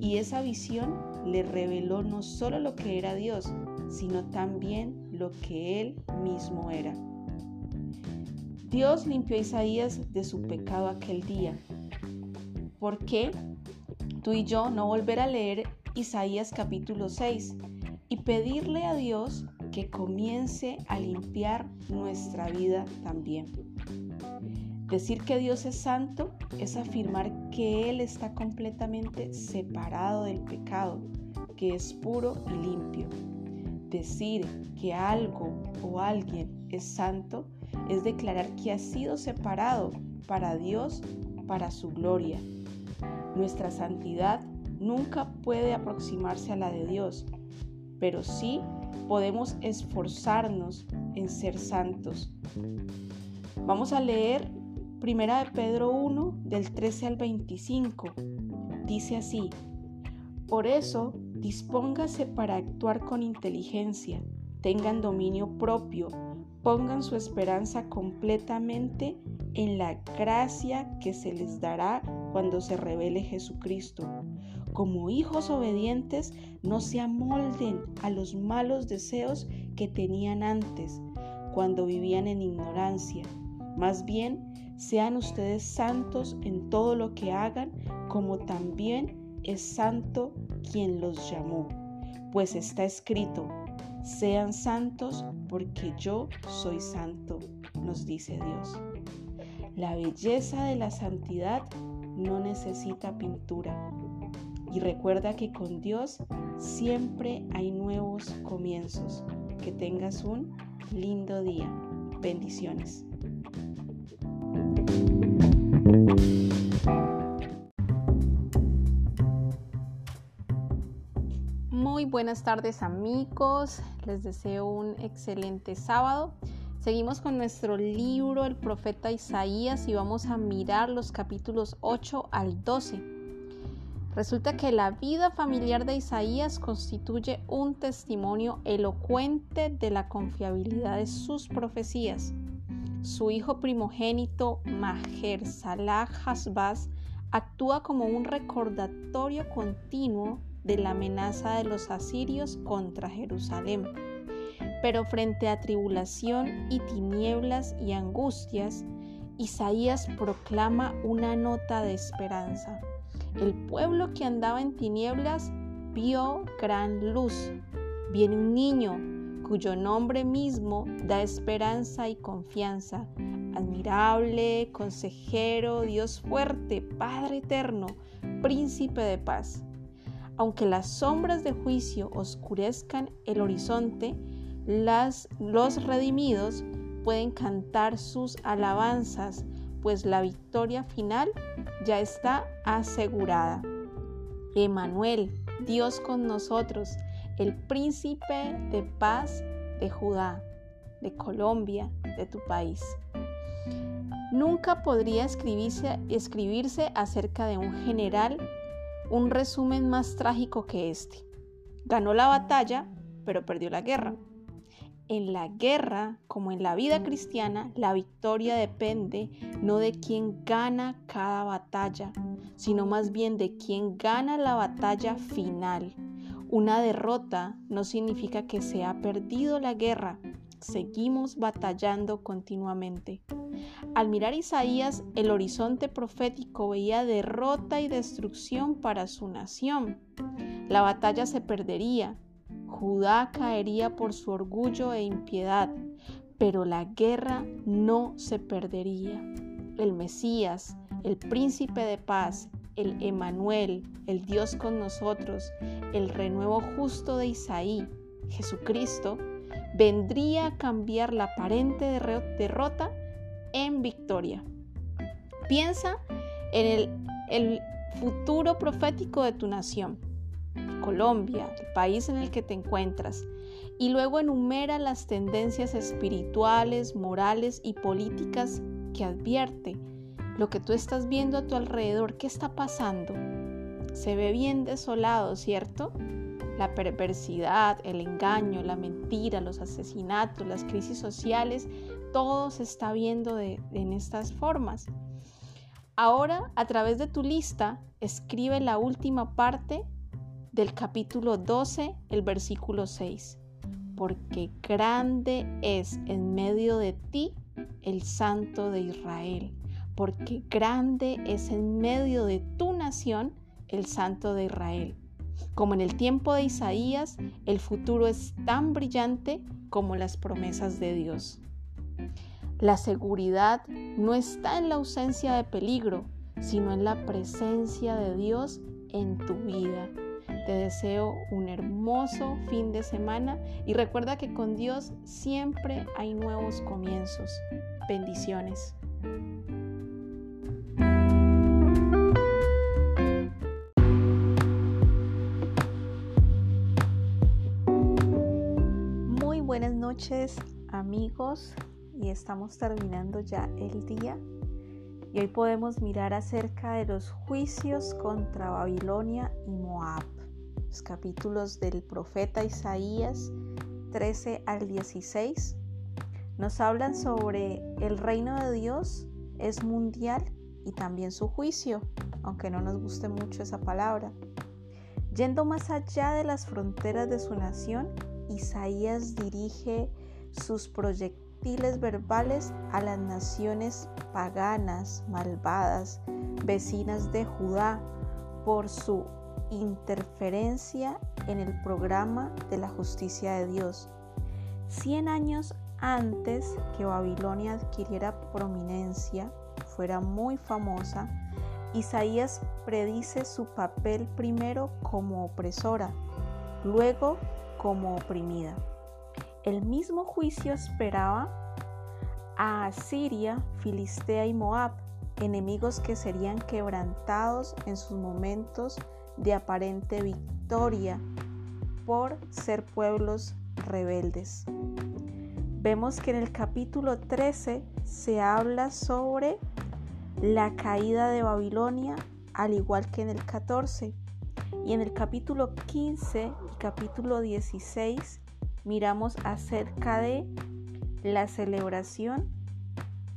Y esa visión le reveló no solo lo que era Dios, sino también lo que él mismo era. Dios limpió a Isaías de su pecado aquel día. ¿Por qué tú y yo no volver a leer Isaías capítulo 6 y pedirle a Dios que comience a limpiar nuestra vida también? Decir que Dios es santo es afirmar que Él está completamente separado del pecado, que es puro y limpio. Decir que algo o alguien es santo es declarar que ha sido separado para Dios, para su gloria. Nuestra santidad nunca puede aproximarse a la de Dios, pero sí podemos esforzarnos en ser santos. Vamos a leer Primera de Pedro 1 del 13 al 25. Dice así, por eso dispóngase para actuar con inteligencia, tengan dominio propio, pongan su esperanza completamente en la gracia que se les dará cuando se revele Jesucristo. Como hijos obedientes, no se amolden a los malos deseos que tenían antes, cuando vivían en ignorancia. Más bien, sean ustedes santos en todo lo que hagan, como también es santo quien los llamó. Pues está escrito, sean santos porque yo soy santo, nos dice Dios. La belleza de la santidad no necesita pintura. Y recuerda que con Dios siempre hay nuevos comienzos. Que tengas un lindo día. Bendiciones. Muy buenas tardes amigos, les deseo un excelente sábado. Seguimos con nuestro libro El profeta Isaías y vamos a mirar los capítulos 8 al 12. Resulta que la vida familiar de Isaías constituye un testimonio elocuente de la confiabilidad de sus profecías. Su hijo primogénito, Maher Salah Hasbaz, actúa como un recordatorio continuo de la amenaza de los asirios contra Jerusalén. Pero frente a tribulación y tinieblas y angustias, Isaías proclama una nota de esperanza. El pueblo que andaba en tinieblas vio gran luz. Viene un niño cuyo nombre mismo da esperanza y confianza. Admirable, consejero, Dios fuerte, Padre eterno, príncipe de paz. Aunque las sombras de juicio oscurezcan el horizonte, las, los redimidos pueden cantar sus alabanzas, pues la victoria final ya está asegurada. Emanuel, Dios con nosotros, el príncipe de paz de Judá, de Colombia, de tu país. Nunca podría escribirse, acerca de un general un resumen más trágico que este. Ganó la batalla, pero perdió la guerra. En la guerra, como en la vida cristiana, la victoria depende no de quién gana cada batalla, sino más bien de quién gana la batalla final. Una derrota no significa que se ha perdido la guerra, seguimos batallando continuamente. Al mirar Isaías, el horizonte profético veía derrota y destrucción para su nación. La batalla se perdería, Judá caería por su orgullo e impiedad, pero la guerra no se perdería. El Mesías, el príncipe de paz, el Emanuel, el Dios con nosotros, el renuevo justo de Isaí, Jesucristo, vendría a cambiar la aparente derrota en victoria. Piensa en el, el futuro profético de tu nación Colombia, el país en el que te encuentras, y luego enumera las tendencias espirituales, morales y políticas que advierte. Lo que tú estás viendo a tu alrededor, ¿qué está pasando? Se ve bien desolado, ¿cierto? la perversidad, el engaño, la mentira, los asesinatos, las crisis sociales, todo se está viendo en estas formas. Ahora, a través de tu lista, escribe la última parte del capítulo 12, el versículo 6. Porque grande es en medio de ti el Santo de Israel. Porque grande es en medio de tu nación el Santo de Israel. Como en el tiempo de Isaías, el futuro es tan brillante como las promesas de Dios. La seguridad no está en la ausencia de peligro, sino en la presencia de Dios en tu vida. Te deseo un hermoso fin de semana y recuerda que con Dios siempre hay nuevos comienzos. Bendiciones. Buenas noches amigos y estamos terminando ya el día. Y hoy podemos mirar acerca de los juicios contra Babilonia y Moab. Los capítulos del profeta Isaías 13 al 16 nos hablan sobre el reino de Dios es mundial y también su juicio, aunque no nos guste mucho esa palabra. Yendo más allá de las fronteras de su nación, Isaías dirige sus proyectos verbales a las naciones paganas, malvadas, vecinas de Judá, por su interferencia en el programa de la justicia de Dios. Cien años antes que Babilonia adquiriera prominencia, fuera muy famosa, Isaías predice su papel primero como opresora, luego como oprimida. El mismo juicio esperaba a Asiria, Filistea y Moab, enemigos que serían quebrantados en sus momentos de aparente victoria por ser pueblos rebeldes. Vemos que en el capítulo 13 se habla sobre la caída de Babilonia, al igual que en el 14. Y en el capítulo 15 y capítulo 16 miramos acerca de la celebración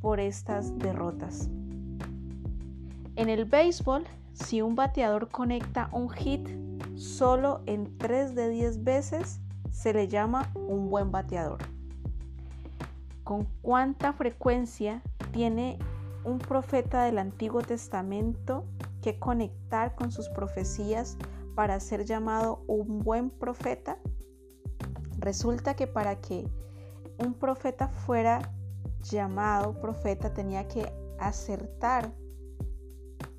por estas derrotas. En el béisbol, si un bateador conecta un hit solo en 3 de 10 veces, se le llama un buen bateador. ¿Con cuánta frecuencia tiene un profeta del Antiguo Testamento que conectar con sus profecías para ser llamado un buen profeta? Resulta que para que un profeta fuera llamado profeta tenía que acertar.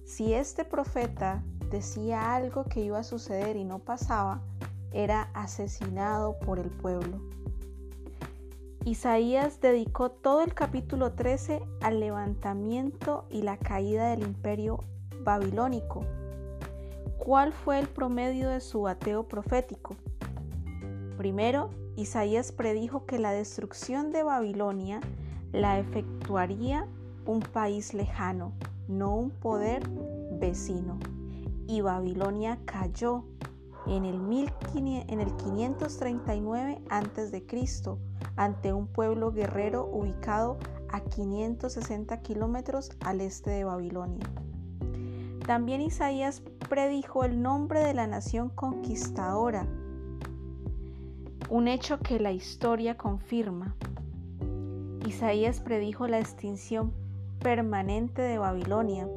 Si este profeta decía algo que iba a suceder y no pasaba, era asesinado por el pueblo. Isaías dedicó todo el capítulo 13 al levantamiento y la caída del imperio babilónico. ¿Cuál fue el promedio de su ateo profético? Primero, Isaías predijo que la destrucción de Babilonia la efectuaría un país lejano, no un poder vecino. Y Babilonia cayó en el, 539 a.C. ante un pueblo guerrero ubicado a 560 kilómetros al este de Babilonia. También Isaías predijo el nombre de la nación conquistadora un hecho que la historia confirma. Isaías predijo la extinción permanente de Babilonia.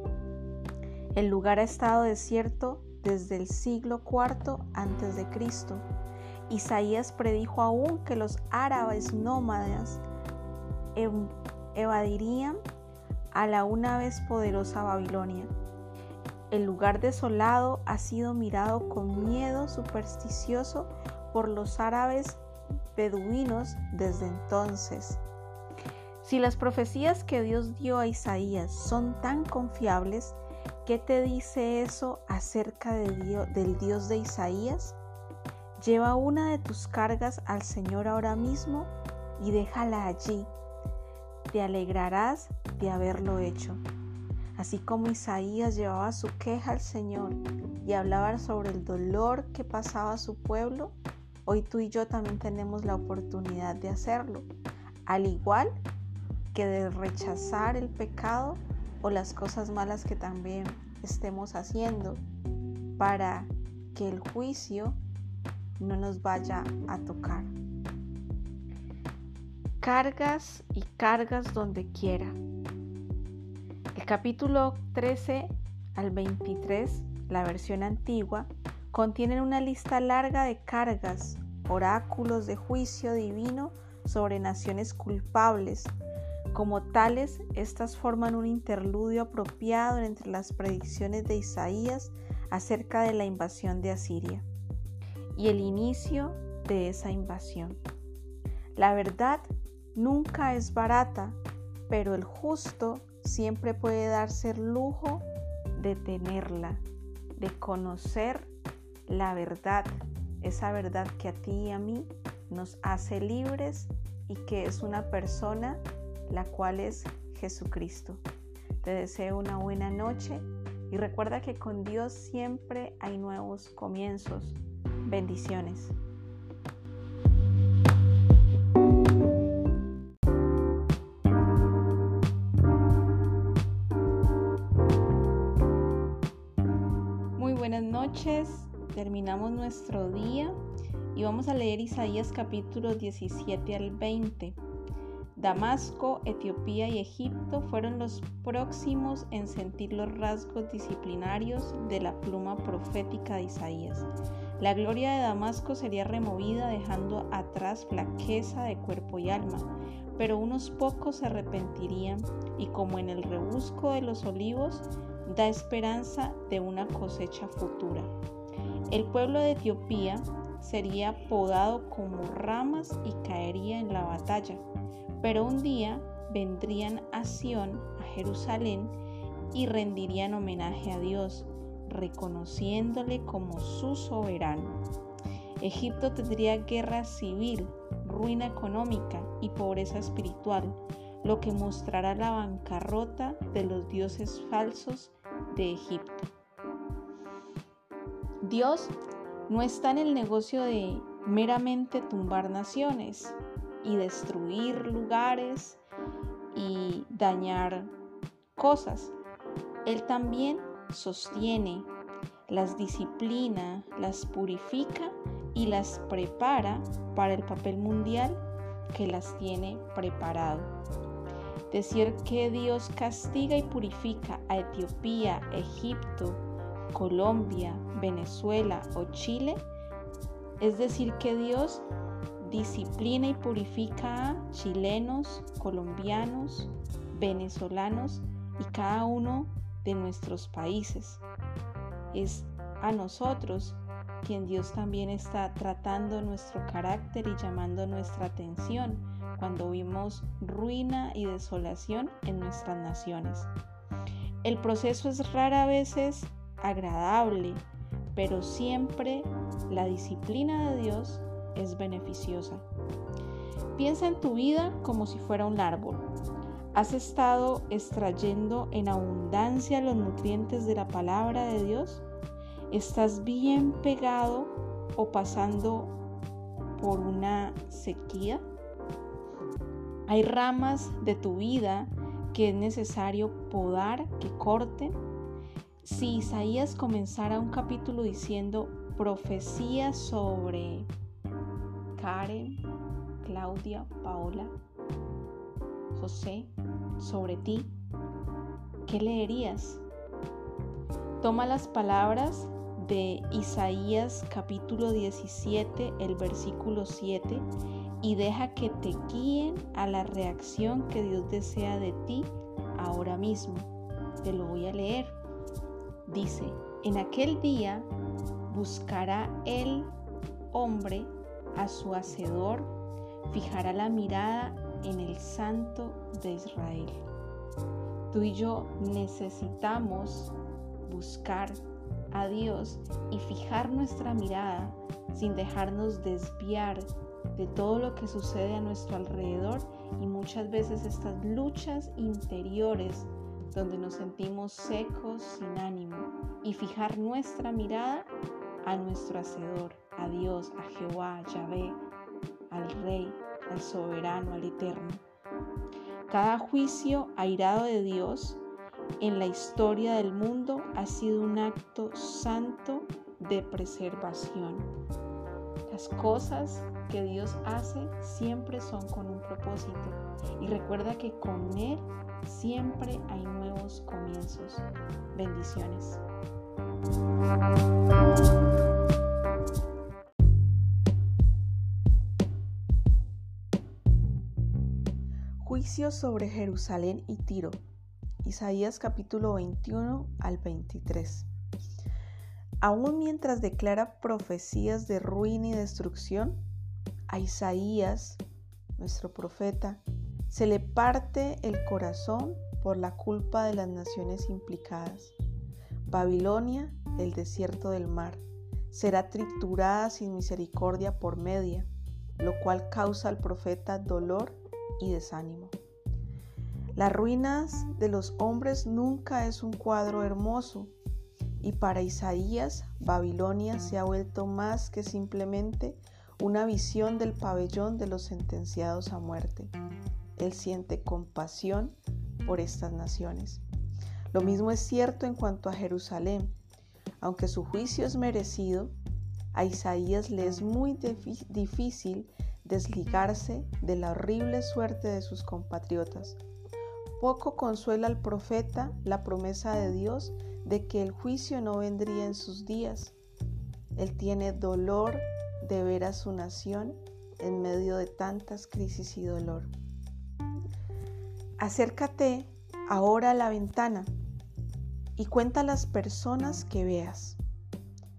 El lugar ha estado desierto desde el siglo IV a.C. Isaías predijo aún que los árabes nómadas evadirían a la una vez poderosa Babilonia. El lugar desolado ha sido mirado con miedo supersticioso por los árabes beduinos desde entonces. Si las profecías que Dios dio a Isaías son tan confiables, ¿qué te dice eso acerca del Dios de Isaías? Lleva una de tus cargas al Señor ahora mismo y déjala allí. Te alegrarás de haberlo hecho. Así como Isaías llevaba su queja al Señor y hablaba sobre el dolor que pasaba su pueblo, hoy tú y yo también tenemos la oportunidad de hacerlo. Al igual que de rechazar el pecado o las cosas malas que también estemos haciendo para que el juicio no nos vaya a tocar. Cargas y cargas donde quiera. El capítulo 13 al 23, la versión antigua, contienen una lista larga de cargas, oráculos de juicio divino sobre naciones culpables. Como tales, estas forman un interludio apropiado entre las predicciones de Isaías acerca de la invasión de Asiria y el inicio de esa invasión. La verdad nunca es barata, pero el justo siempre puede darse el lujo de tenerla, de conocer la verdad, esa verdad que a ti y a mí nos hace libres y que es una persona la cual es Jesucristo. Te deseo una buena noche y recuerda que con Dios siempre hay nuevos comienzos. Bendiciones. Terminamos nuestro día y vamos a leer Isaías capítulo 17 al 20. Damasco, Etiopía y Egipto fueron los próximos en sentir los rasgos disciplinarios de la pluma profética de Isaías. La gloria de Damasco sería removida dejando atrás flaqueza de cuerpo y alma, pero unos pocos se arrepentirían y como en el rebusco de los olivos, da esperanza de una cosecha futura. El pueblo de Etiopía sería podado como ramas y caería en la batalla, pero un día vendrían a Sión, a Jerusalén, y rendirían homenaje a Dios, reconociéndole como su soberano. Egipto tendría guerra civil, ruina económica y pobreza espiritual, lo que mostrará la bancarrota de los dioses falsos de Egipto. Dios no está en el negocio de meramente tumbar naciones y destruir lugares y dañar cosas. Él también sostiene, las disciplina, las purifica y las prepara para el papel mundial que las tiene preparado. Decir que Dios castiga y purifica a Etiopía, Egipto, Colombia, Venezuela o Chile es decir que Dios disciplina y purifica a chilenos, colombianos, venezolanos y cada uno de nuestros países. Es a nosotros quien Dios también está tratando nuestro carácter y llamando nuestra atención cuando vimos ruina y desolación en nuestras naciones. El proceso es rara veces agradable, pero siempre la disciplina de Dios es beneficiosa. Piensa en tu vida como si fuera un árbol. ¿Has estado extrayendo en abundancia los nutrientes de la palabra de Dios? ¿Estás bien pegado o pasando por una sequía? Hay ramas de tu vida que es necesario podar, que corten. Si Isaías comenzara un capítulo diciendo profecía sobre Karen, Claudia, Paola, José, sobre ti, ¿qué leerías? Toma las palabras de Isaías capítulo 17, el versículo 7 y deja que te guíen a la reacción que Dios desea de ti ahora mismo. Te lo voy a leer. Dice, en aquel día buscará el hombre a su hacedor, fijará la mirada en el santo de Israel. Tú y yo necesitamos buscar a Dios y fijar nuestra mirada sin dejarnos desviar de todo lo que sucede a nuestro alrededor y muchas veces estas luchas interiores donde nos sentimos secos, sin ánimo, y fijar nuestra mirada a nuestro Hacedor, a Dios, a Jehová, a Yahvé, al Rey, al Soberano, al Eterno. Cada juicio airado de Dios en la historia del mundo ha sido un acto santo de preservación. Las cosas que Dios hace siempre son con un propósito y recuerda que con Él siempre hay nuevos comienzos. Bendiciones. Juicio sobre Jerusalén y Tiro. Isaías capítulo 21 al 23. Aún mientras declara profecías de ruina y destrucción, a Isaías, nuestro profeta, se le parte el corazón por la culpa de las naciones implicadas. Babilonia, el desierto del mar, será triturada sin misericordia por media, lo cual causa al profeta dolor y desánimo. Las ruinas de los hombres nunca es un cuadro hermoso, y para Isaías Babilonia se ha vuelto más que simplemente una visión del pabellón de los sentenciados a muerte. Él siente compasión por estas naciones. Lo mismo es cierto en cuanto a Jerusalén. Aunque su juicio es merecido, a Isaías le es muy difícil desligarse de la horrible suerte de sus compatriotas. Poco consuela al profeta la promesa de Dios de que el juicio no vendría en sus días. Él tiene dolor de ver a su nación en medio de tantas crisis y dolor. Acércate ahora a la ventana y cuenta las personas que veas.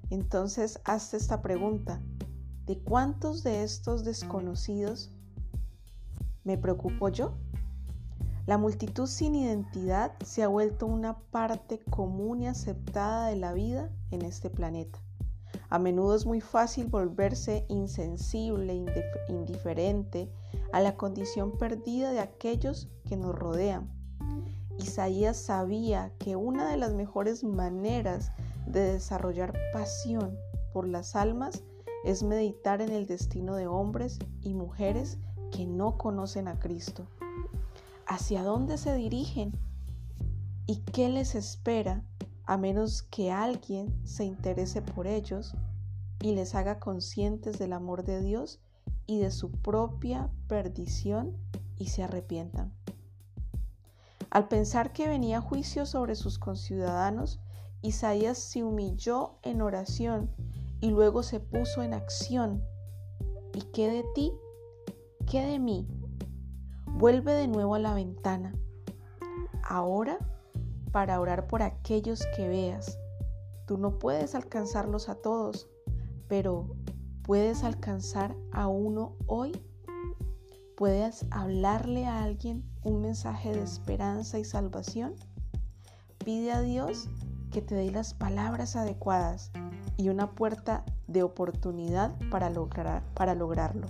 Entonces hazte esta pregunta. ¿De cuántos de estos desconocidos me preocupo yo? La multitud sin identidad se ha vuelto una parte común y aceptada de la vida en este planeta. A menudo es muy fácil volverse insensible, indiferente a la condición perdida de aquellos que nos rodean. Isaías sabía que una de las mejores maneras de desarrollar pasión por las almas es meditar en el destino de hombres y mujeres que no conocen a Cristo hacia dónde se dirigen y qué les espera a menos que alguien se interese por ellos y les haga conscientes del amor de Dios y de su propia perdición y se arrepientan. Al pensar que venía juicio sobre sus conciudadanos, Isaías se humilló en oración y luego se puso en acción. ¿Y qué de ti? ¿Qué de mí? Vuelve de nuevo a la ventana. Ahora para orar por aquellos que veas. Tú no puedes alcanzarlos a todos, pero ¿puedes alcanzar a uno hoy? ¿Puedes hablarle a alguien un mensaje de esperanza y salvación? Pide a Dios que te dé las palabras adecuadas y una puerta de oportunidad para, lograr, para lograrlo.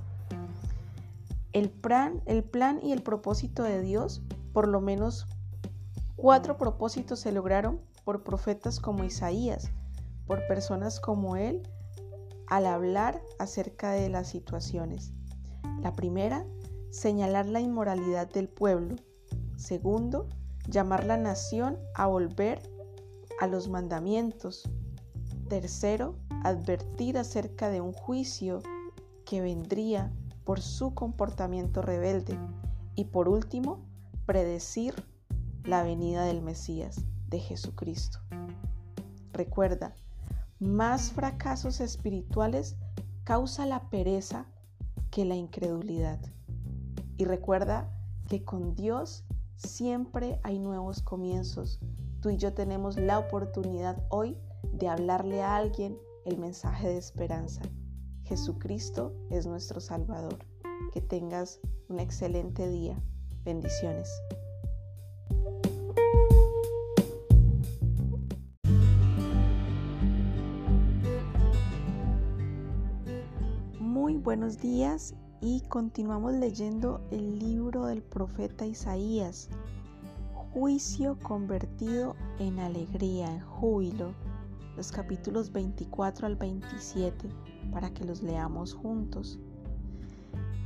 El plan, el plan y el propósito de Dios, por lo menos cuatro propósitos se lograron por profetas como Isaías, por personas como él, al hablar acerca de las situaciones. La primera, señalar la inmoralidad del pueblo. Segundo, llamar la nación a volver a los mandamientos. Tercero, advertir acerca de un juicio que vendría por su comportamiento rebelde. Y por último, predecir la venida del Mesías, de Jesucristo. Recuerda, más fracasos espirituales causa la pereza que la incredulidad. Y recuerda que con Dios siempre hay nuevos comienzos. Tú y yo tenemos la oportunidad hoy de hablarle a alguien el mensaje de esperanza. Jesucristo es nuestro Salvador. Que tengas un excelente día. Bendiciones. Muy buenos días y continuamos leyendo el libro del profeta Isaías. juicio convertido en alegría, en júbilo. Los capítulos 24 al 27 para que los leamos juntos.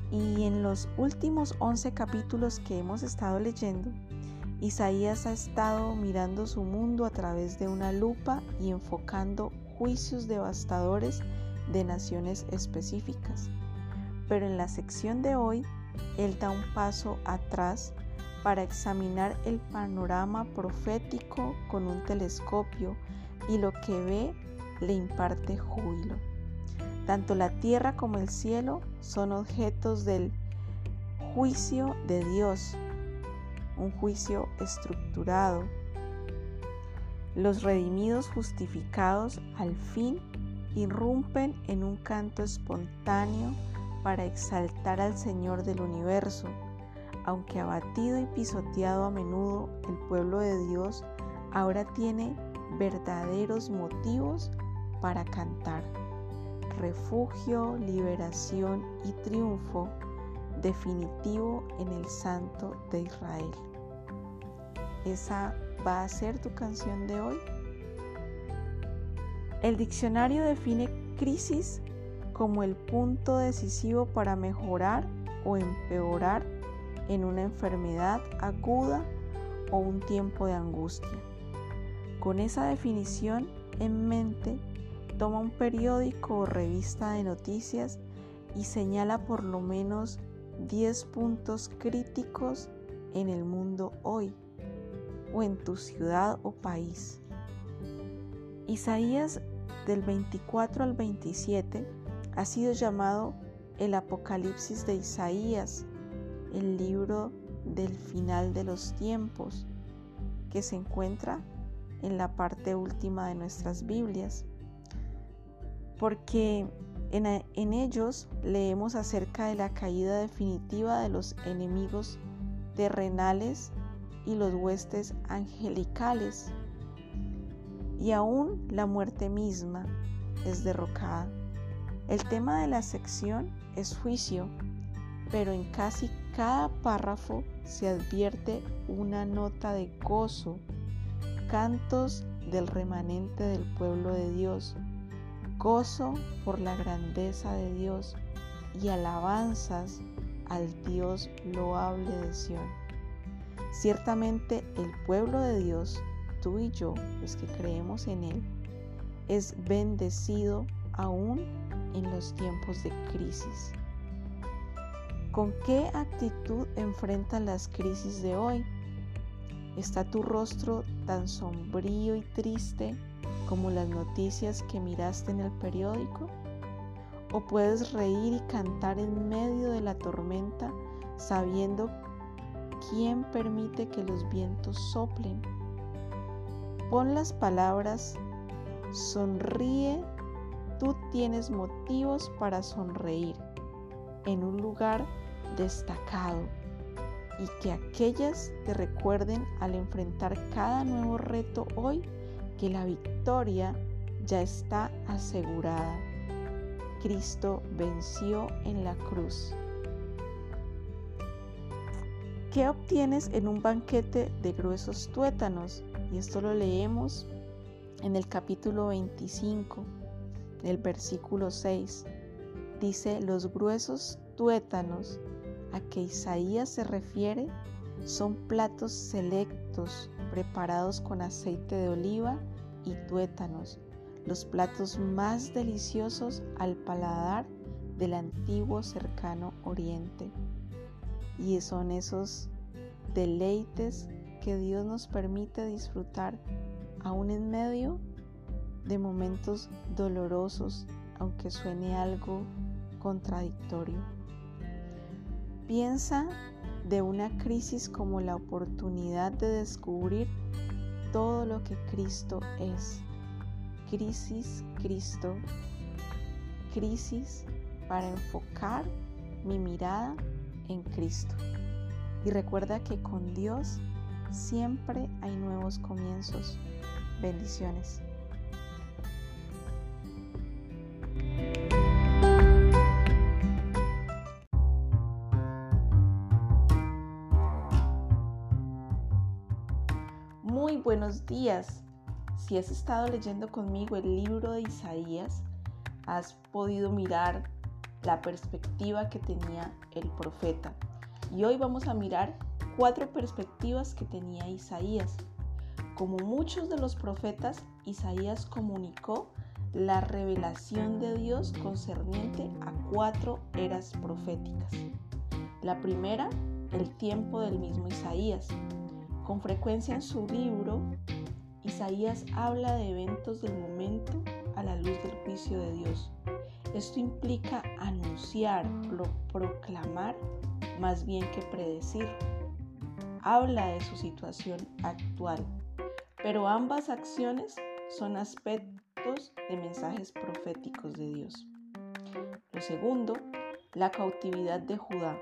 Y en los últimos 11 capítulos que hemos estado leyendo, Isaías ha estado mirando su mundo a través de una lupa y enfocando juicios devastadores de naciones específicas. Pero en la sección de hoy, él da un paso atrás para examinar el panorama profético con un telescopio y lo que ve le imparte júbilo. Tanto la tierra como el cielo son objetos del juicio de Dios, un juicio estructurado. Los redimidos justificados al fin irrumpen en un canto espontáneo para exaltar al Señor del universo. Aunque abatido y pisoteado a menudo, el pueblo de Dios ahora tiene verdaderos motivos para cantar. Refugio, liberación y triunfo definitivo en el Santo de Israel. ¿Esa va a ser tu canción de hoy? El diccionario define crisis como el punto decisivo para mejorar o empeorar en una enfermedad aguda o un tiempo de angustia. Con esa definición en mente, toma un periódico o revista de noticias y señala por lo menos 10 puntos críticos en el mundo hoy o en tu ciudad o país. Isaías del 24 al 27 ha sido llamado el Apocalipsis de Isaías, el libro del final de los tiempos, que se encuentra en la parte última de nuestras Biblias, porque en, en, ellos leemos acerca de la caída definitiva de los enemigos terrenales y los huestes angelicales, y aún la muerte misma es derrocada. El tema de la sección es juicio, pero en casi cada párrafo se advierte una nota de gozo, cantos del remanente del pueblo de Dios, gozo por la grandeza de Dios y alabanzas al Dios loable de Sión. Ciertamente el pueblo de Dios, tú y yo, los que creemos en Él, es bendecido aún en los tiempos de crisis. ¿Con qué actitud enfrentas las crisis de hoy? ¿Está tu rostro tan sombrío y triste como las noticias que miraste en el periódico? ¿O puedes reír y cantar en medio de la tormenta sabiendo quién permite que los vientos soplen? Pon las palabras, sonríe tú tienes motivos para sonreír en un lugar destacado y que aquellas te recuerden al enfrentar cada nuevo reto hoy que la victoria ya está asegurada. Cristo venció en la cruz. ¿Qué obtienes en un banquete de gruesos tuétanos? Y esto lo leemos en el capítulo 25 el versículo 6 dice, los gruesos tuétanos a que Isaías se refiere son platos selectos preparados con aceite de oliva y tuétanos, los platos más deliciosos al paladar del antiguo cercano oriente. Y son esos deleites que Dios nos permite disfrutar aún en medio de momentos dolorosos, aunque suene algo contradictorio. Piensa de una crisis como la oportunidad de descubrir todo lo que Cristo es. Crisis, Cristo. Crisis para enfocar mi mirada en Cristo. Y recuerda que con Dios siempre hay nuevos comienzos. Bendiciones. buenos días. Si has estado leyendo conmigo el libro de Isaías, has podido mirar la perspectiva que tenía el profeta. Y hoy vamos a mirar cuatro perspectivas que tenía Isaías. Como muchos de los profetas, Isaías comunicó la revelación de Dios concerniente a cuatro eras proféticas. La primera, el tiempo del mismo Isaías. Con frecuencia en su libro, Isaías habla de eventos del momento a la luz del juicio de Dios. Esto implica anunciar, proclamar, más bien que predecir. Habla de su situación actual, pero ambas acciones son aspectos de mensajes proféticos de Dios. Lo segundo, la cautividad de Judá.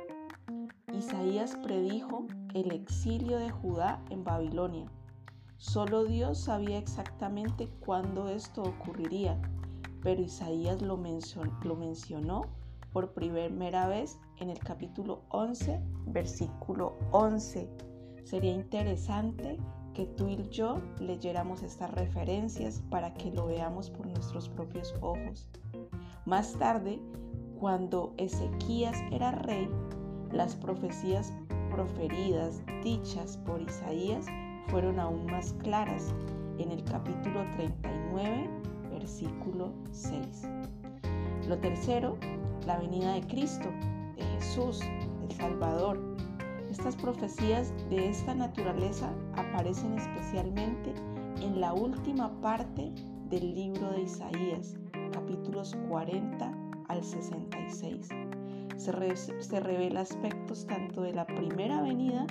Isaías predijo el exilio de Judá en Babilonia. Solo Dios sabía exactamente cuándo esto ocurriría, pero Isaías lo, mencionó por primera vez en el capítulo 11, versículo 11. Sería interesante que tú y yo leyéramos estas referencias para que lo veamos por nuestros propios ojos. Más tarde, cuando Ezequías era rey, las profecías proferidas, dichas por Isaías, fueron aún más claras en el capítulo 39, versículo 6. Lo tercero, la venida de Cristo, Jesús, el Salvador. Estas profecías de esta naturaleza aparecen especialmente en la última parte del libro de Isaías, capítulos 40 al 66. Se, se revela aspectos tanto de la primera venida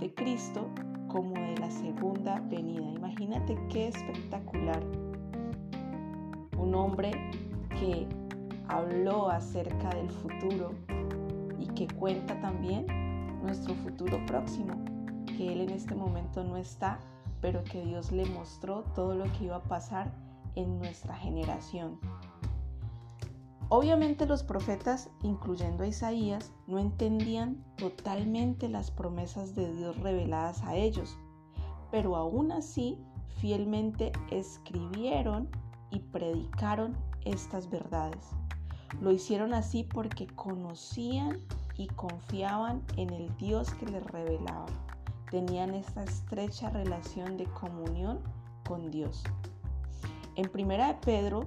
de Cristo como de la segunda venida. Imagínate qué espectacular. Un hombre que habló acerca del futuro que cuenta también nuestro futuro próximo, que él en este momento no está, pero que Dios le mostró todo lo que iba a pasar en nuestra generación. Obviamente los profetas, incluyendo a Isaías, no entendían totalmente las promesas de Dios reveladas a ellos, pero aún así fielmente escribieron y predicaron estas verdades. Lo hicieron así porque conocían y confiaban en el Dios que les revelaba. Tenían esta estrecha relación de comunión con Dios. En 1 Pedro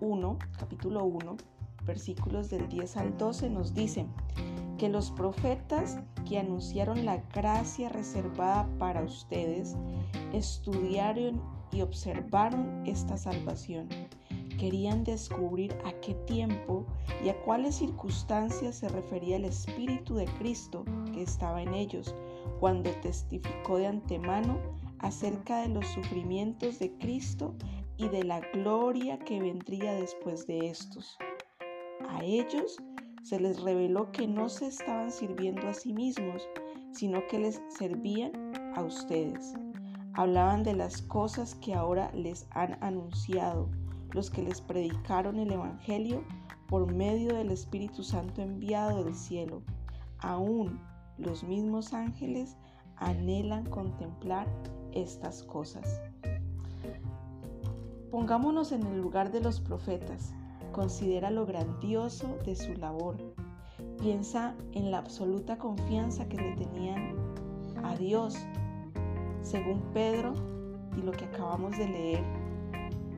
1, capítulo 1, versículos del 10 al 12 nos dicen que los profetas que anunciaron la gracia reservada para ustedes estudiaron y observaron esta salvación. Querían descubrir a qué tiempo y a cuáles circunstancias se refería el Espíritu de Cristo que estaba en ellos cuando testificó de antemano acerca de los sufrimientos de Cristo y de la gloria que vendría después de estos. A ellos se les reveló que no se estaban sirviendo a sí mismos, sino que les servían a ustedes. Hablaban de las cosas que ahora les han anunciado, los que les predicaron el Evangelio por medio del Espíritu Santo enviado del cielo. Aún los mismos ángeles anhelan contemplar estas cosas. Pongámonos en el lugar de los profetas. Considera lo grandioso de su labor. Piensa en la absoluta confianza que le tenían a Dios. Según Pedro y lo que acabamos de leer,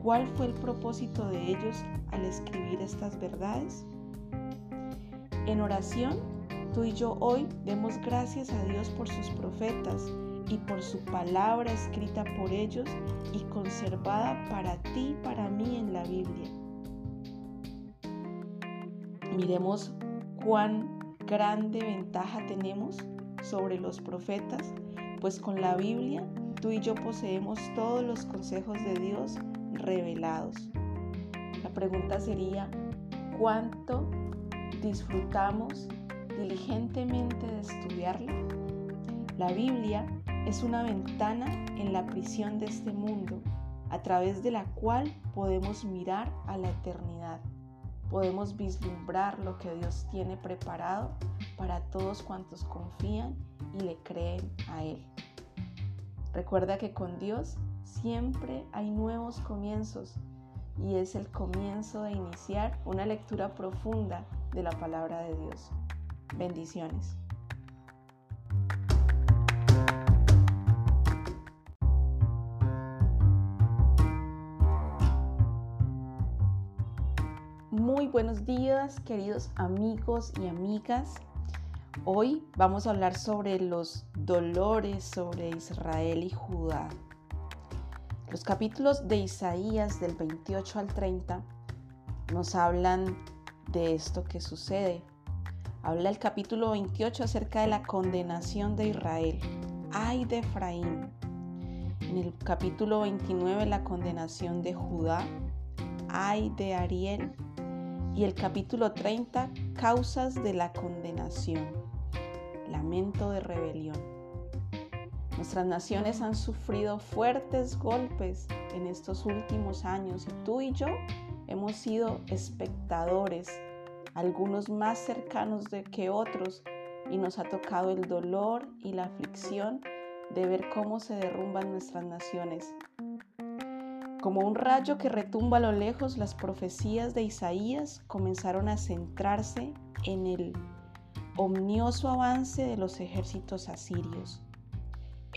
¿cuál fue el propósito de ellos al escribir estas verdades? En oración, tú y yo hoy demos gracias a Dios por sus profetas y por su palabra escrita por ellos y conservada para ti y para mí en la Biblia. Miremos cuán grande ventaja tenemos sobre los profetas, pues con la Biblia tú y yo poseemos todos los consejos de Dios revelados. La pregunta sería, ¿cuánto disfrutamos diligentemente de estudiarla? La Biblia es una ventana en la prisión de este mundo, a través de la cual podemos mirar a la eternidad podemos vislumbrar lo que Dios tiene preparado para todos cuantos confían y le creen a Él. Recuerda que con Dios siempre hay nuevos comienzos y es el comienzo de iniciar una lectura profunda de la palabra de Dios. Bendiciones. Muy buenos días queridos amigos y amigas. Hoy vamos a hablar sobre los dolores sobre Israel y Judá. Los capítulos de Isaías del 28 al 30 nos hablan de esto que sucede. Habla el capítulo 28 acerca de la condenación de Israel. Ay de Efraín. En el capítulo 29 la condenación de Judá. Ay de Ariel. Y el capítulo 30 causas de la condenación. Lamento de rebelión. Nuestras naciones han sufrido fuertes golpes en estos últimos años y tú y yo hemos sido espectadores, algunos más cercanos de que otros, y nos ha tocado el dolor y la aflicción de ver cómo se derrumban nuestras naciones. Como un rayo que retumba a lo lejos, las profecías de Isaías comenzaron a centrarse en el omnioso avance de los ejércitos asirios.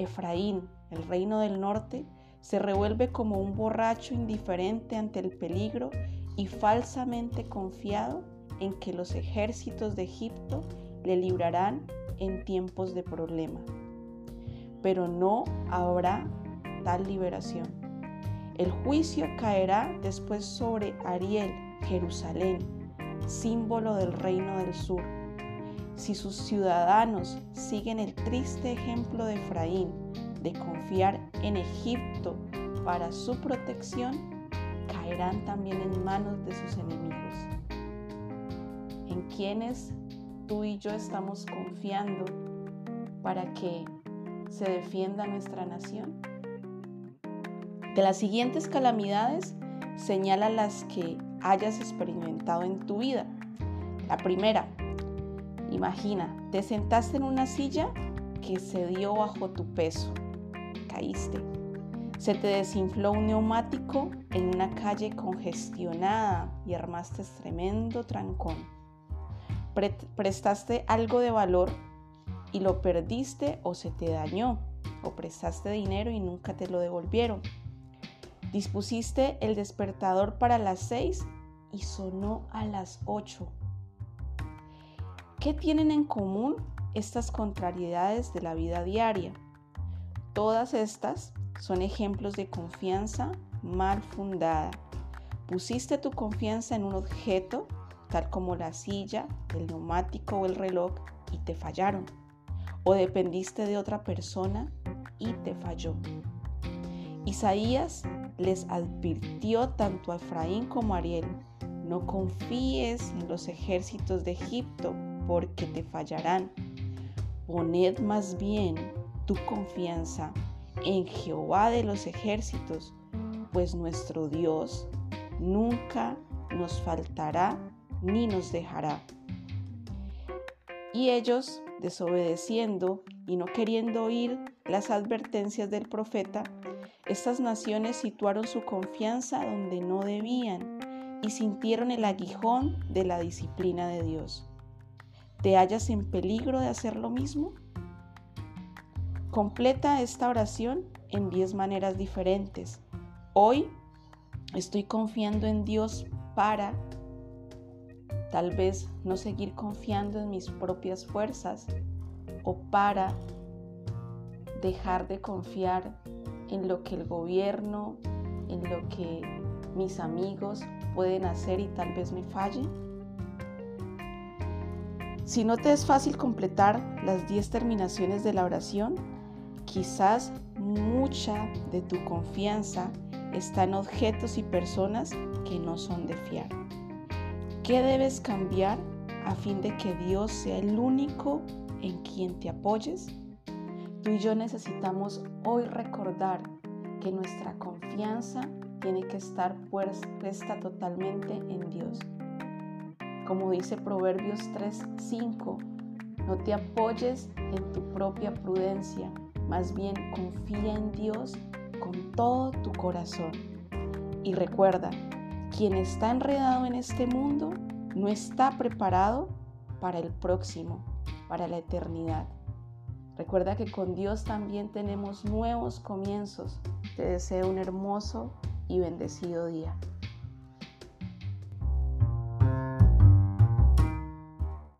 Efraín, el reino del norte, se revuelve como un borracho indiferente ante el peligro y falsamente confiado en que los ejércitos de Egipto le librarán en tiempos de problema. Pero no habrá tal liberación. El juicio caerá después sobre Ariel, Jerusalén, símbolo del reino del sur si sus ciudadanos siguen el triste ejemplo de Efraín de confiar en Egipto para su protección, caerán también en manos de sus enemigos. ¿En quienes tú y yo estamos confiando para que se defienda nuestra nación? De las siguientes calamidades, señala las que hayas experimentado en tu vida. La primera, Imagina, te sentaste en una silla que se dio bajo tu peso. Caíste. Se te desinfló un neumático en una calle congestionada y armaste tremendo trancón. prestaste algo de valor y lo perdiste o se te dañó. O prestaste dinero y nunca te lo devolvieron. Dispusiste el despertador para las 6 y sonó a las 8 ¿Qué tienen en común estas contrariedades de la vida diaria? Todas estas son ejemplos de confianza mal fundada. Pusiste tu confianza en un objeto, tal como la silla, el neumático o el reloj, y te fallaron. O dependiste de otra persona y te falló. Isaías les advirtió tanto a Efraín como a Ariel, no confíes en los ejércitos de Egipto porque te fallarán. Poned más bien tu confianza en Jehová de los ejércitos, pues nuestro Dios nunca nos faltará ni nos dejará. Y ellos, desobedeciendo y no queriendo oír las advertencias del profeta, estas naciones situaron su confianza donde no debían y sintieron el aguijón de la disciplina de Dios. ¿Te hallas en peligro de hacer lo mismo? Completa esta oración en 10 maneras diferentes. Hoy estoy confiando en Dios para tal vez no seguir confiando en mis propias fuerzas o para dejar de confiar en lo que el gobierno, en lo que mis amigos pueden hacer y tal vez me falle. Si no te es fácil completar las 10 terminaciones de la oración, quizás mucha de tu confianza está en objetos y personas que no son de fiar. ¿Qué debes cambiar a fin de que Dios sea el único en quien te apoyes? Tú y yo necesitamos hoy recordar que nuestra confianza tiene que estar puesta totalmente en Dios. Como dice Proverbios 3:5, no te apoyes en tu propia prudencia, Más bien confía en Dios con todo tu corazón. Y recuerda, quien está enredado en este mundo no está preparado para el próximo, para la eternidad. Recuerda que con Dios también tenemos nuevos comienzos. Te deseo un hermoso y bendecido día.